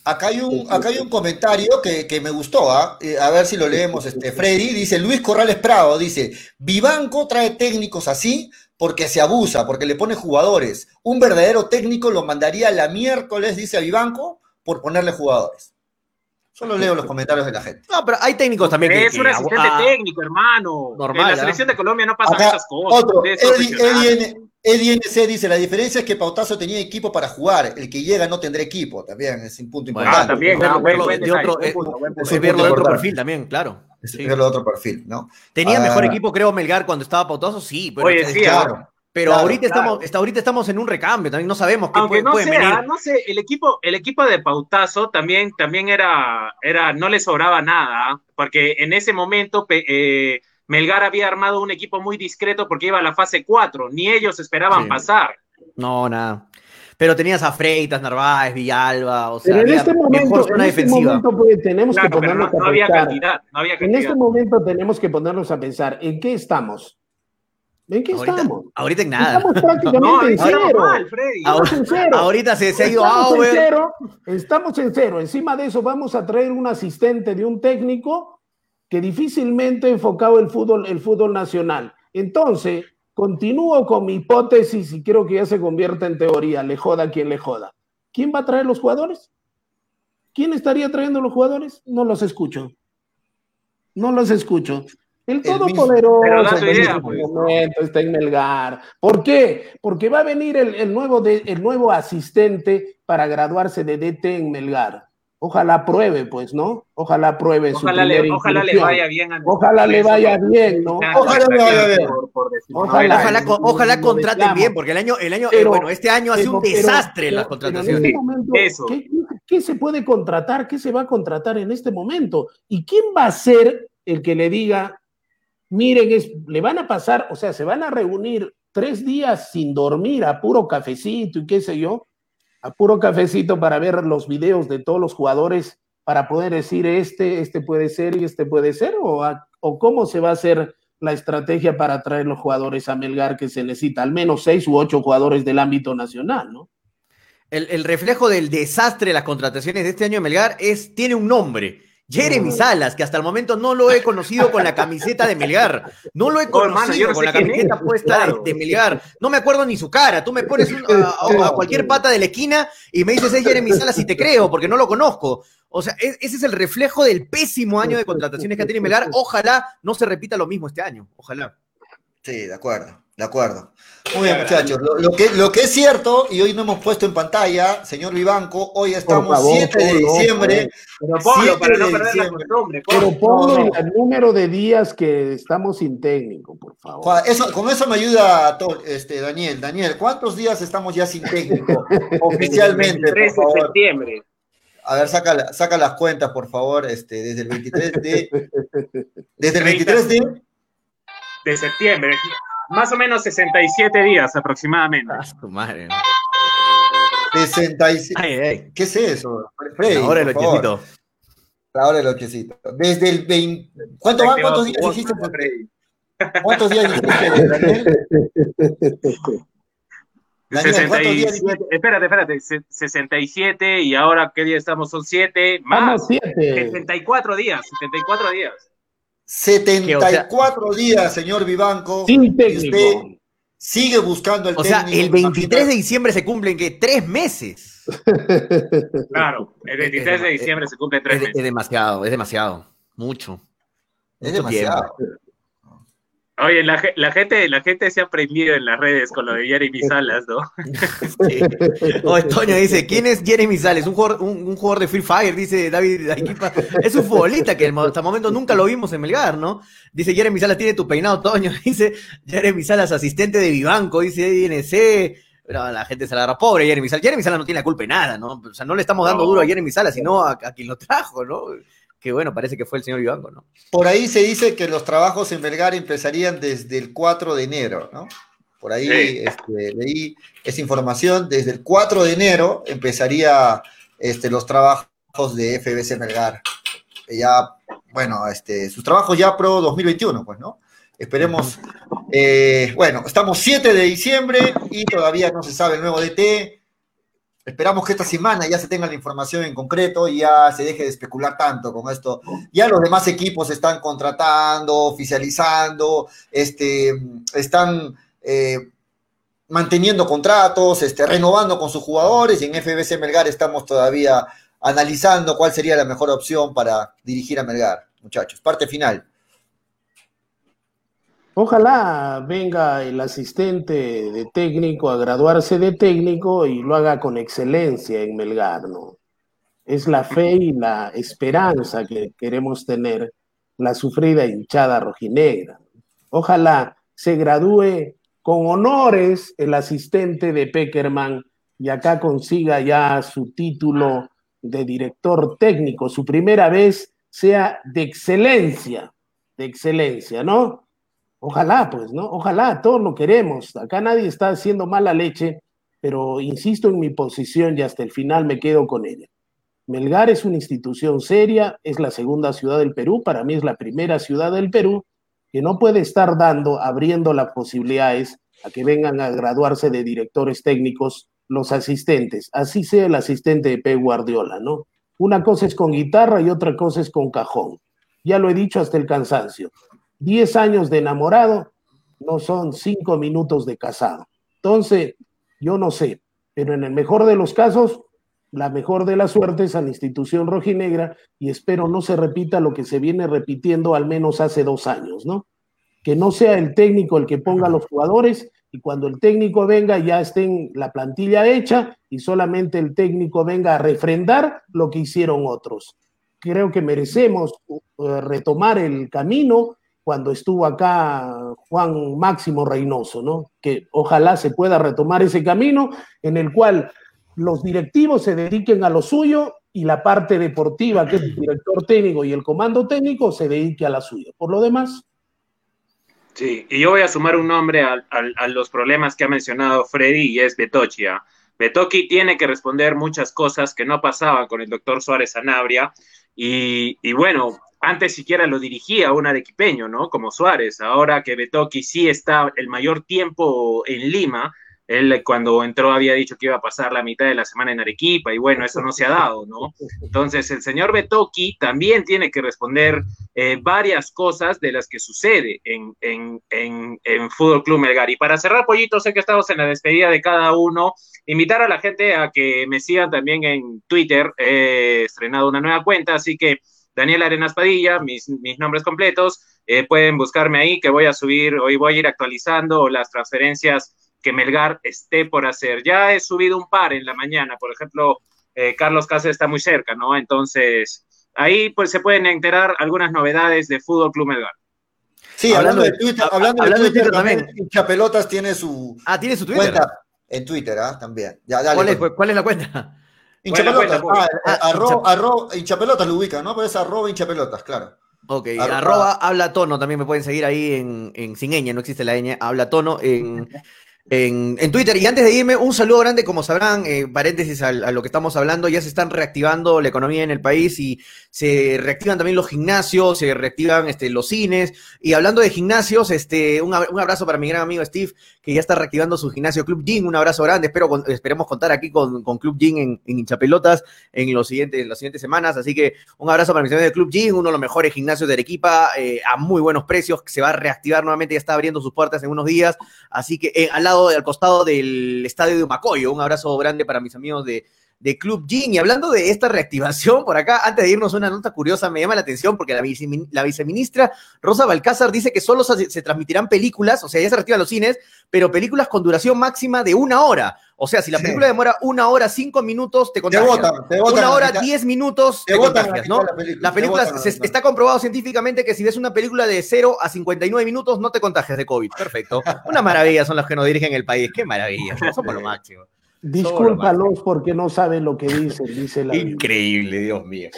S1: Acá hay un, acá hay un comentario que, que me gustó, ¿ah? Eh, a ver si lo leemos. Este, Freddy dice, Luis Corrales Prado dice, Vivanco trae técnicos así porque se abusa, porque le pone jugadores. Un verdadero técnico lo mandaría la miércoles, dice a Vivanco, por ponerle jugadores. Solo leo los comentarios de la gente.
S3: No, pero hay técnicos también que.
S2: Es un
S3: que-
S2: asistente
S3: ah,
S2: técnico, hermano.
S3: normal,
S2: en la
S3: ¿ah?
S2: selección de Colombia no pasan
S1: Acá,
S2: esas cosas.
S1: otro, Eddie, NC dice, la diferencia es que Pautazo tenía equipo para jugar, el que llega no tendrá equipo, también es un punto importante.
S2: Ah, también,
S3: verlo-
S2: ah,
S3: verlo de otro- eh,
S1: es un
S3: es verlo
S1: punto
S3: de otro perfil también, claro.
S1: Es
S3: Sí.
S1: de otro perfil, ¿no?
S3: Tenía
S1: Ah.
S3: mejor equipo, creo, Melgar cuando estaba Pautazo, sí. Pero,
S2: Oye, sí,
S1: Claro.
S3: pero
S1: claro,
S3: ahorita,
S2: claro.
S3: Estamos, está- ahorita estamos en un recambio, también no sabemos qué
S2: Aunque
S3: puede,
S2: no
S3: puede
S2: sé,
S3: venir.
S2: ah, no sé, el equipo, el equipo de Pautazo también, también era, era, no le sobraba nada, ah, porque en ese momento eh, Melgar había armado un equipo muy discreto porque iba a la fase 4, ni ellos esperaban
S3: Sí.
S2: pasar.
S3: No, nada. Pero tenías a Freitas, Narváez, Villalba, o sea,
S4: Pero en este
S3: mejor
S4: momento,
S3: zona
S4: en este
S3: defensiva.
S4: momento pues, tenemos
S2: Claro,
S4: que
S2: pero no,
S4: ponernos
S2: no
S4: a
S2: había
S4: pensar.
S2: cantidad, no había
S4: En
S2: cantidad.
S4: este momento tenemos que ponernos a pensar, ¿en qué estamos? ¿En qué
S3: ahorita,
S4: estamos?
S3: ahorita en nada.
S4: Estamos prácticamente
S2: No,
S4: en
S2: estamos
S4: cero.
S2: mal, Freddy.
S4: Estamos
S3: Ahora-
S4: en cero.
S3: Ahorita se, se ha ido
S4: estamos en
S3: Auber.
S4: cero, estamos en cero. Encima de eso vamos a traer un asistente de un técnico que difícilmente ha enfocado el fútbol, el fútbol nacional. Entonces, continúo con mi hipótesis y quiero que ya se convierta en teoría, le joda quien le joda. ¿Quién va a traer los jugadores? ¿Quién estaría trayendo los jugadores? No los escucho. No los escucho. El todopoderoso este
S2: pues.
S4: momento está en Melgar. ¿Por qué? Porque va a venir el, el nuevo de- el nuevo asistente para graduarse de DT en Melgar. Ojalá pruebe, pues, ¿no? Ojalá pruebe su
S2: le,
S4: primera
S2: ojalá le vaya bien. a-
S4: Ojalá le vaya bien, ¿no?
S1: Ojalá le vaya bien.
S4: Ojalá.
S3: Ojalá, contraten bien, porque el año, el año, eh, bueno, este año ha sido un desastre
S4: pero-
S3: las contrataciones.
S4: en este momento,
S2: Eso.
S4: ¿qué, qué se puede contratar? ¿Qué se va a contratar en este momento? ¿Y quién va a ser el que le diga, miren, es, le van a pasar, o sea, se van a reunir tres días sin dormir a puro cafecito y qué sé yo, a puro cafecito para ver los videos de todos los jugadores para poder decir este, este puede ser y este puede ser, o, o cómo se va a hacer la estrategia para traer los jugadores a Melgar que se necesita, al menos seis u ocho jugadores del ámbito nacional, ¿no?
S3: El, el reflejo del desastre de las contrataciones de este año de Melgar es, tiene un nombre. Jeremy Salas, que hasta el momento no lo he conocido con la camiseta de Melgar. No lo he conocido con la camiseta puesta de, Melgar. No me acuerdo ni su cara. Tú me pones a, cualquier pata de la esquina y me dices es Jeremy Salas y te creo, porque no lo conozco. O sea, ese es el reflejo del pésimo año de contrataciones que ha tenido Melgar. Ojalá no se repita lo mismo este año. Ojalá.
S1: Sí, de acuerdo. De acuerdo. Muy bien, muchachos. Lo, que, lo que es cierto, y hoy no hemos puesto en pantalla, señor Vivanco, hoy estamos 7 de diciembre.
S2: Pero ponlo para no perder la costumbre.
S4: Pero ponlo el número de días que estamos sin técnico, por favor.
S1: Eso, con eso me ayuda este, Daniel. Daniel, ¿cuántos días estamos ya sin técnico oficialmente?
S2: 13 de septiembre.
S1: A ver, saca, saca las cuentas, por favor, este, desde el 23 de. Desde el 23 de.
S2: De septiembre más o menos 67 días aproximadamente.
S3: Ah, tu madre.
S1: 67. ¿Qué es eso?
S3: Freddy, la hora del lochecito.
S1: La hora del lochecito. Desde el 20. ¿Cuánto van? ¿Cuántos días hiciste, Freddy? ¿Cuántos días hiciste, Daniel?
S2: 67, espérate, espérate, 67 y ahora qué día estamos, son 7 más 7. 74 días, 74 días.
S1: 74 días, señor Vivanco.
S4: Sin técnico. Usted
S1: sigue buscando el técnico.
S3: O sea, el 23 de diciembre se cumplen que tres meses.
S2: Claro, el 23 de diciembre se cumplen tres meses.
S3: Es demasiado, es demasiado. Mucho.
S1: Es demasiado.
S2: Oye, la, gente, la gente se ha prendido en las redes con lo de Jeremy Salas, ¿no?
S3: Sí. Oye, Toño dice, ¿quién es Jeremy Salas? Un jugador, un, jugador de Free Fire, dice David Es un futbolista que hasta el momento nunca lo vimos en Melgar, ¿no? Dice, Jeremy Salas tiene tu peinado, Toño. Dice, Jeremy Salas, asistente de Vivanco, dice INC. Pero la gente se la agarra pobre Jeremy Salas. Jeremy Salas no tiene la culpa de nada, ¿no? O sea, no le estamos dando duro a Jeremy Salas, sino a, a quien lo trajo, ¿no? Que bueno, parece que fue el señor Vivanco, ¿no?
S1: Por ahí se dice que los trabajos en Vergara empezarían desde el 4 de enero, ¿no? Por ahí este, leí esa información, desde el 4 de enero empezaría este, los trabajos de FBC Melgar. Ya, bueno, este, sus trabajos ya pro 2021, pues, ¿no? Esperemos, eh, bueno, estamos 7 de diciembre y todavía no se sabe el nuevo DT, Esperamos que esta semana ya se tenga la información en concreto y ya se deje de especular tanto con esto. Ya los demás equipos están contratando, oficializando, este, están eh, manteniendo contratos, este, renovando con sus jugadores y en FBC Melgar estamos todavía analizando cuál sería la mejor opción para dirigir a Melgar, muchachos. Parte final.
S4: Ojalá venga el asistente de técnico a graduarse de técnico y lo haga con excelencia en Melgar, ¿no? Es la fe y la esperanza que queremos tener la sufrida hinchada rojinegra. Ojalá se gradúe con honores el asistente de Peckerman y acá consiga ya su título de director técnico, su primera vez sea de excelencia, de excelencia, ¿no? Ojalá, pues, ¿no? Ojalá, todos lo queremos. Acá nadie está haciendo mala leche, pero insisto en mi posición y hasta el final me quedo con ella. Melgar es una institución seria, es la segunda ciudad del Perú, para mí es la primera ciudad del Perú, que no puede estar dando, abriendo las posibilidades a que vengan a graduarse de directores técnicos los asistentes, así sea el asistente de P. Guardiola, ¿no? Una cosa es con guitarra y otra cosa es con cajón. Ya lo he dicho hasta el cansancio. 10 años de enamorado no son 5 minutos de casado. Entonces, yo no sé, pero en el mejor de los casos, la mejor de las suertes a la institución rojinegra y espero no se repita lo que se viene repitiendo al menos hace dos años, ¿no? Que no sea el técnico el que ponga los jugadores y cuando el técnico venga ya estén la plantilla hecha y solamente el técnico venga a refrendar lo que hicieron otros. Creo que merecemos uh, retomar el camino cuando estuvo acá Juan Máximo Reynoso, ¿no? Que ojalá se pueda retomar ese camino en el cual los directivos se dediquen a lo suyo y la parte deportiva, que es el director técnico y el comando técnico, se dedique a la suya. Por lo demás.
S2: Sí, y yo voy a sumar un nombre a, los problemas que ha mencionado Freddy y es Betochia. Betoki tiene que responder muchas cosas que no pasaban con el doctor Suárez Sanabria. Y, y bueno, antes siquiera lo dirigía un arequipeño, ¿no? Como Suárez. Ahora que Betoki sí está el mayor tiempo en Lima, él cuando entró había dicho que iba a pasar la mitad de la semana en Arequipa y bueno, eso no se ha dado, ¿no? Entonces el señor Betoki también tiene que responder eh, varias cosas de las que sucede en, en, en, en Fútbol Club Melgar. Y para cerrar, Pollito, sé que estamos en la despedida de cada uno. Invitar a la gente a que me sigan también en Twitter. He estrenado una nueva cuenta, así que Daniel Arenas Padilla, mis, mis nombres completos. Eh, pueden buscarme ahí, que voy a subir, hoy voy a ir actualizando las transferencias que Melgar esté por hacer. Ya he subido un par en la mañana, por ejemplo, eh, Carlos Cáceres está muy cerca, ¿no? Entonces, ahí pues se pueden enterar algunas novedades de Fútbol Club Melgar.
S1: Sí, hablando, de Twitter, hablando, de Twitter, también, Hinchapelotas tiene su,
S3: ah, tiene su Twitter?
S1: cuenta en Twitter, ¿ah? También. Ya,
S3: dale, ¿Cuál, es, ¿Cuál es la cuenta?
S1: Hinchapelotas, ah, ah, arro, arro, hinchapelotas lo ubica, ¿no? Pero es arroba hinchapelotas, claro.
S3: Ok, arroba, habla tono, también me pueden seguir ahí en, en sin ñ, no existe la ñ, habla tono en, en, Twitter. Y antes de irme, un saludo grande, como sabrán, eh, paréntesis a, lo que estamos hablando, ya se están reactivando la economía en el país y se reactivan también los gimnasios, se reactivan este, los cines. Y hablando de gimnasios, este, un, abrazo para mi gran amigo Steve, que ya está reactivando su gimnasio Club Gym. Un abrazo grande, espero esperemos contar aquí con, Club Gym en, en Hinchapelotas en, los siguientes, en las siguientes semanas. Así que un abrazo para mi amigo de Club Gym, uno de los mejores gimnasios de Arequipa, eh, a muy buenos precios, se va a reactivar nuevamente, ya está abriendo sus puertas en unos días. Así que eh, al lado al costado del estadio de Macoyo. Un abrazo grande para mis amigos de, de Club Gin. Y hablando de esta reactivación, por acá, antes de irnos, una nota curiosa me llama la atención porque la, la viceministra Rosa Balcázar dice que solo se, transmitirán películas, o sea, ya se reactivan los cines, pero películas con duración máxima de una hora. O sea, si la película demora una hora, cinco minutos, te contagias. una hora, diez minutos, te, contagias, ¿no? La película, está comprobado científicamente que si ves una película de 0 a 59 minutos, no te contagias de COVID. Perfecto. Una maravilla son los que nos dirigen el país. Qué maravilla. Somos lo máximo.
S4: Discúlpalos porque no saben lo que dicen, dice la
S3: Increíble, Dios mío.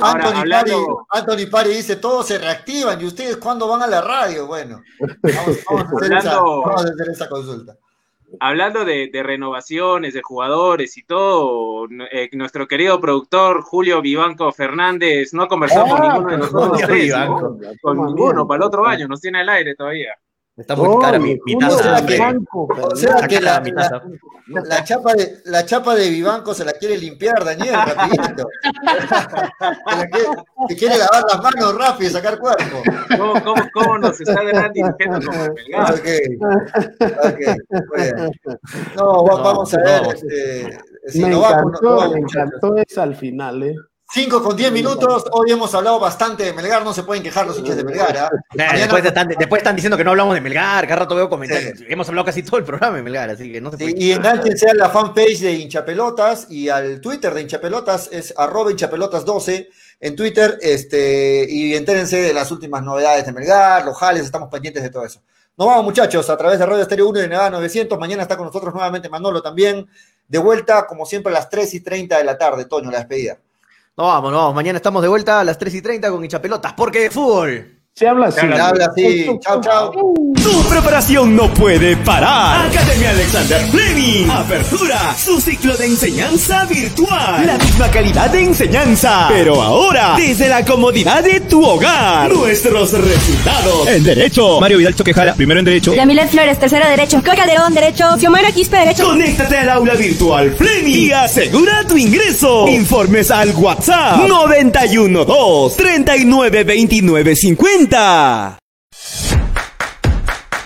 S1: Anthony, Pari, dice, todos se reactivan y ustedes cuándo van a la radio. Bueno, vamos, a, hacer esa, consulta.
S2: Hablando de, renovaciones, de jugadores y todo, eh, nuestro querido productor Julio Vivanco Fernández no ha conversado con ah, ninguno de nosotros. Con ninguno, para el otro año, nos tiene el aire todavía.
S3: Está muy cara mi, taza.
S1: o sea que la, la, chapa de, la chapa de Vivanco se la quiere limpiar, Daniel, rapidito. se, quiere, lavar las manos rápido y sacar cuerpo.
S2: ¿Cómo, cómo, cómo nos está dirigiendo como Melgar?
S1: Ok, ok, No, vamos a ver. Este,
S4: si me, encantó, me encantó esa al final, ¿eh?
S1: 5 con 10 minutos. Hoy hemos hablado bastante de Melgar. No se pueden quejar los hinchas de Melgar. ¿ah?
S3: después, están, diciendo que no hablamos de Melgar. Cada rato veo comentarios. Hemos hablado casi todo el programa de Melgar. Así que no se puede
S1: Y enganchense a la fanpage de hinchapelotas y al Twitter de hinchapelotas. Es arroba hinchapelotas12 en Twitter. Este, y entérense de las últimas novedades de Melgar, los jales. Estamos pendientes de todo eso. Nos vamos, muchachos, a través de Radio Estéreo 1 y de Nevada 900. Mañana está con nosotros nuevamente Manolo también. De vuelta, como siempre, a las 3 y 30 de la tarde. Toño, la despedida.
S3: No vamos, no vamos. Mañana estamos de vuelta a las 3 y 30 con Hinchapelotas, porque de fútbol.
S4: Se habla así. Se
S1: habla así. Chao, chao.
S6: Tu preparación no puede parar. Academia Alexander Fleming. Apertura. Su ciclo de enseñanza virtual. La misma calidad de enseñanza. Pero ahora, desde la comodidad de tu hogar. Nuestros resultados. En Derecho. Mario Vidal Choquejara, primero en Derecho.
S7: Yamilet Flores, tercero Derecho. Coca Calderón, Derecho. Xiomara Quispe, Derecho.
S6: Conéctate al aula virtual Fleming. Y asegura tu ingreso. Informes al WhatsApp. 912 39 29 50.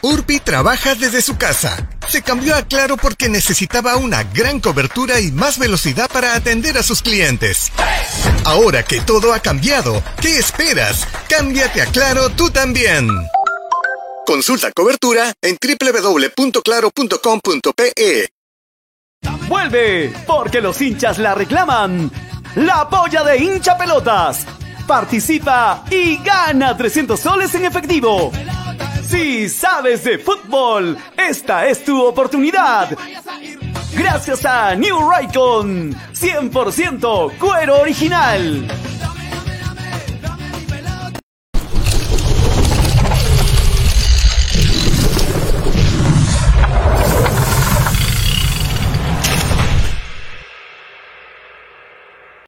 S8: Urbi trabaja desde su casa. Se cambió a Claro porque necesitaba una gran cobertura y más velocidad para atender a sus clientes. Ahora que todo ha cambiado, ¿qué esperas? Cámbiate a Claro tú también. Consulta cobertura en www.claro.com.pe.
S6: Vuelve, porque los hinchas la reclaman. La polla de hincha pelotas participa y gana 300 soles en efectivo. Si sabes de fútbol, esta es tu oportunidad. Gracias a New Raycon, 100% cuero original.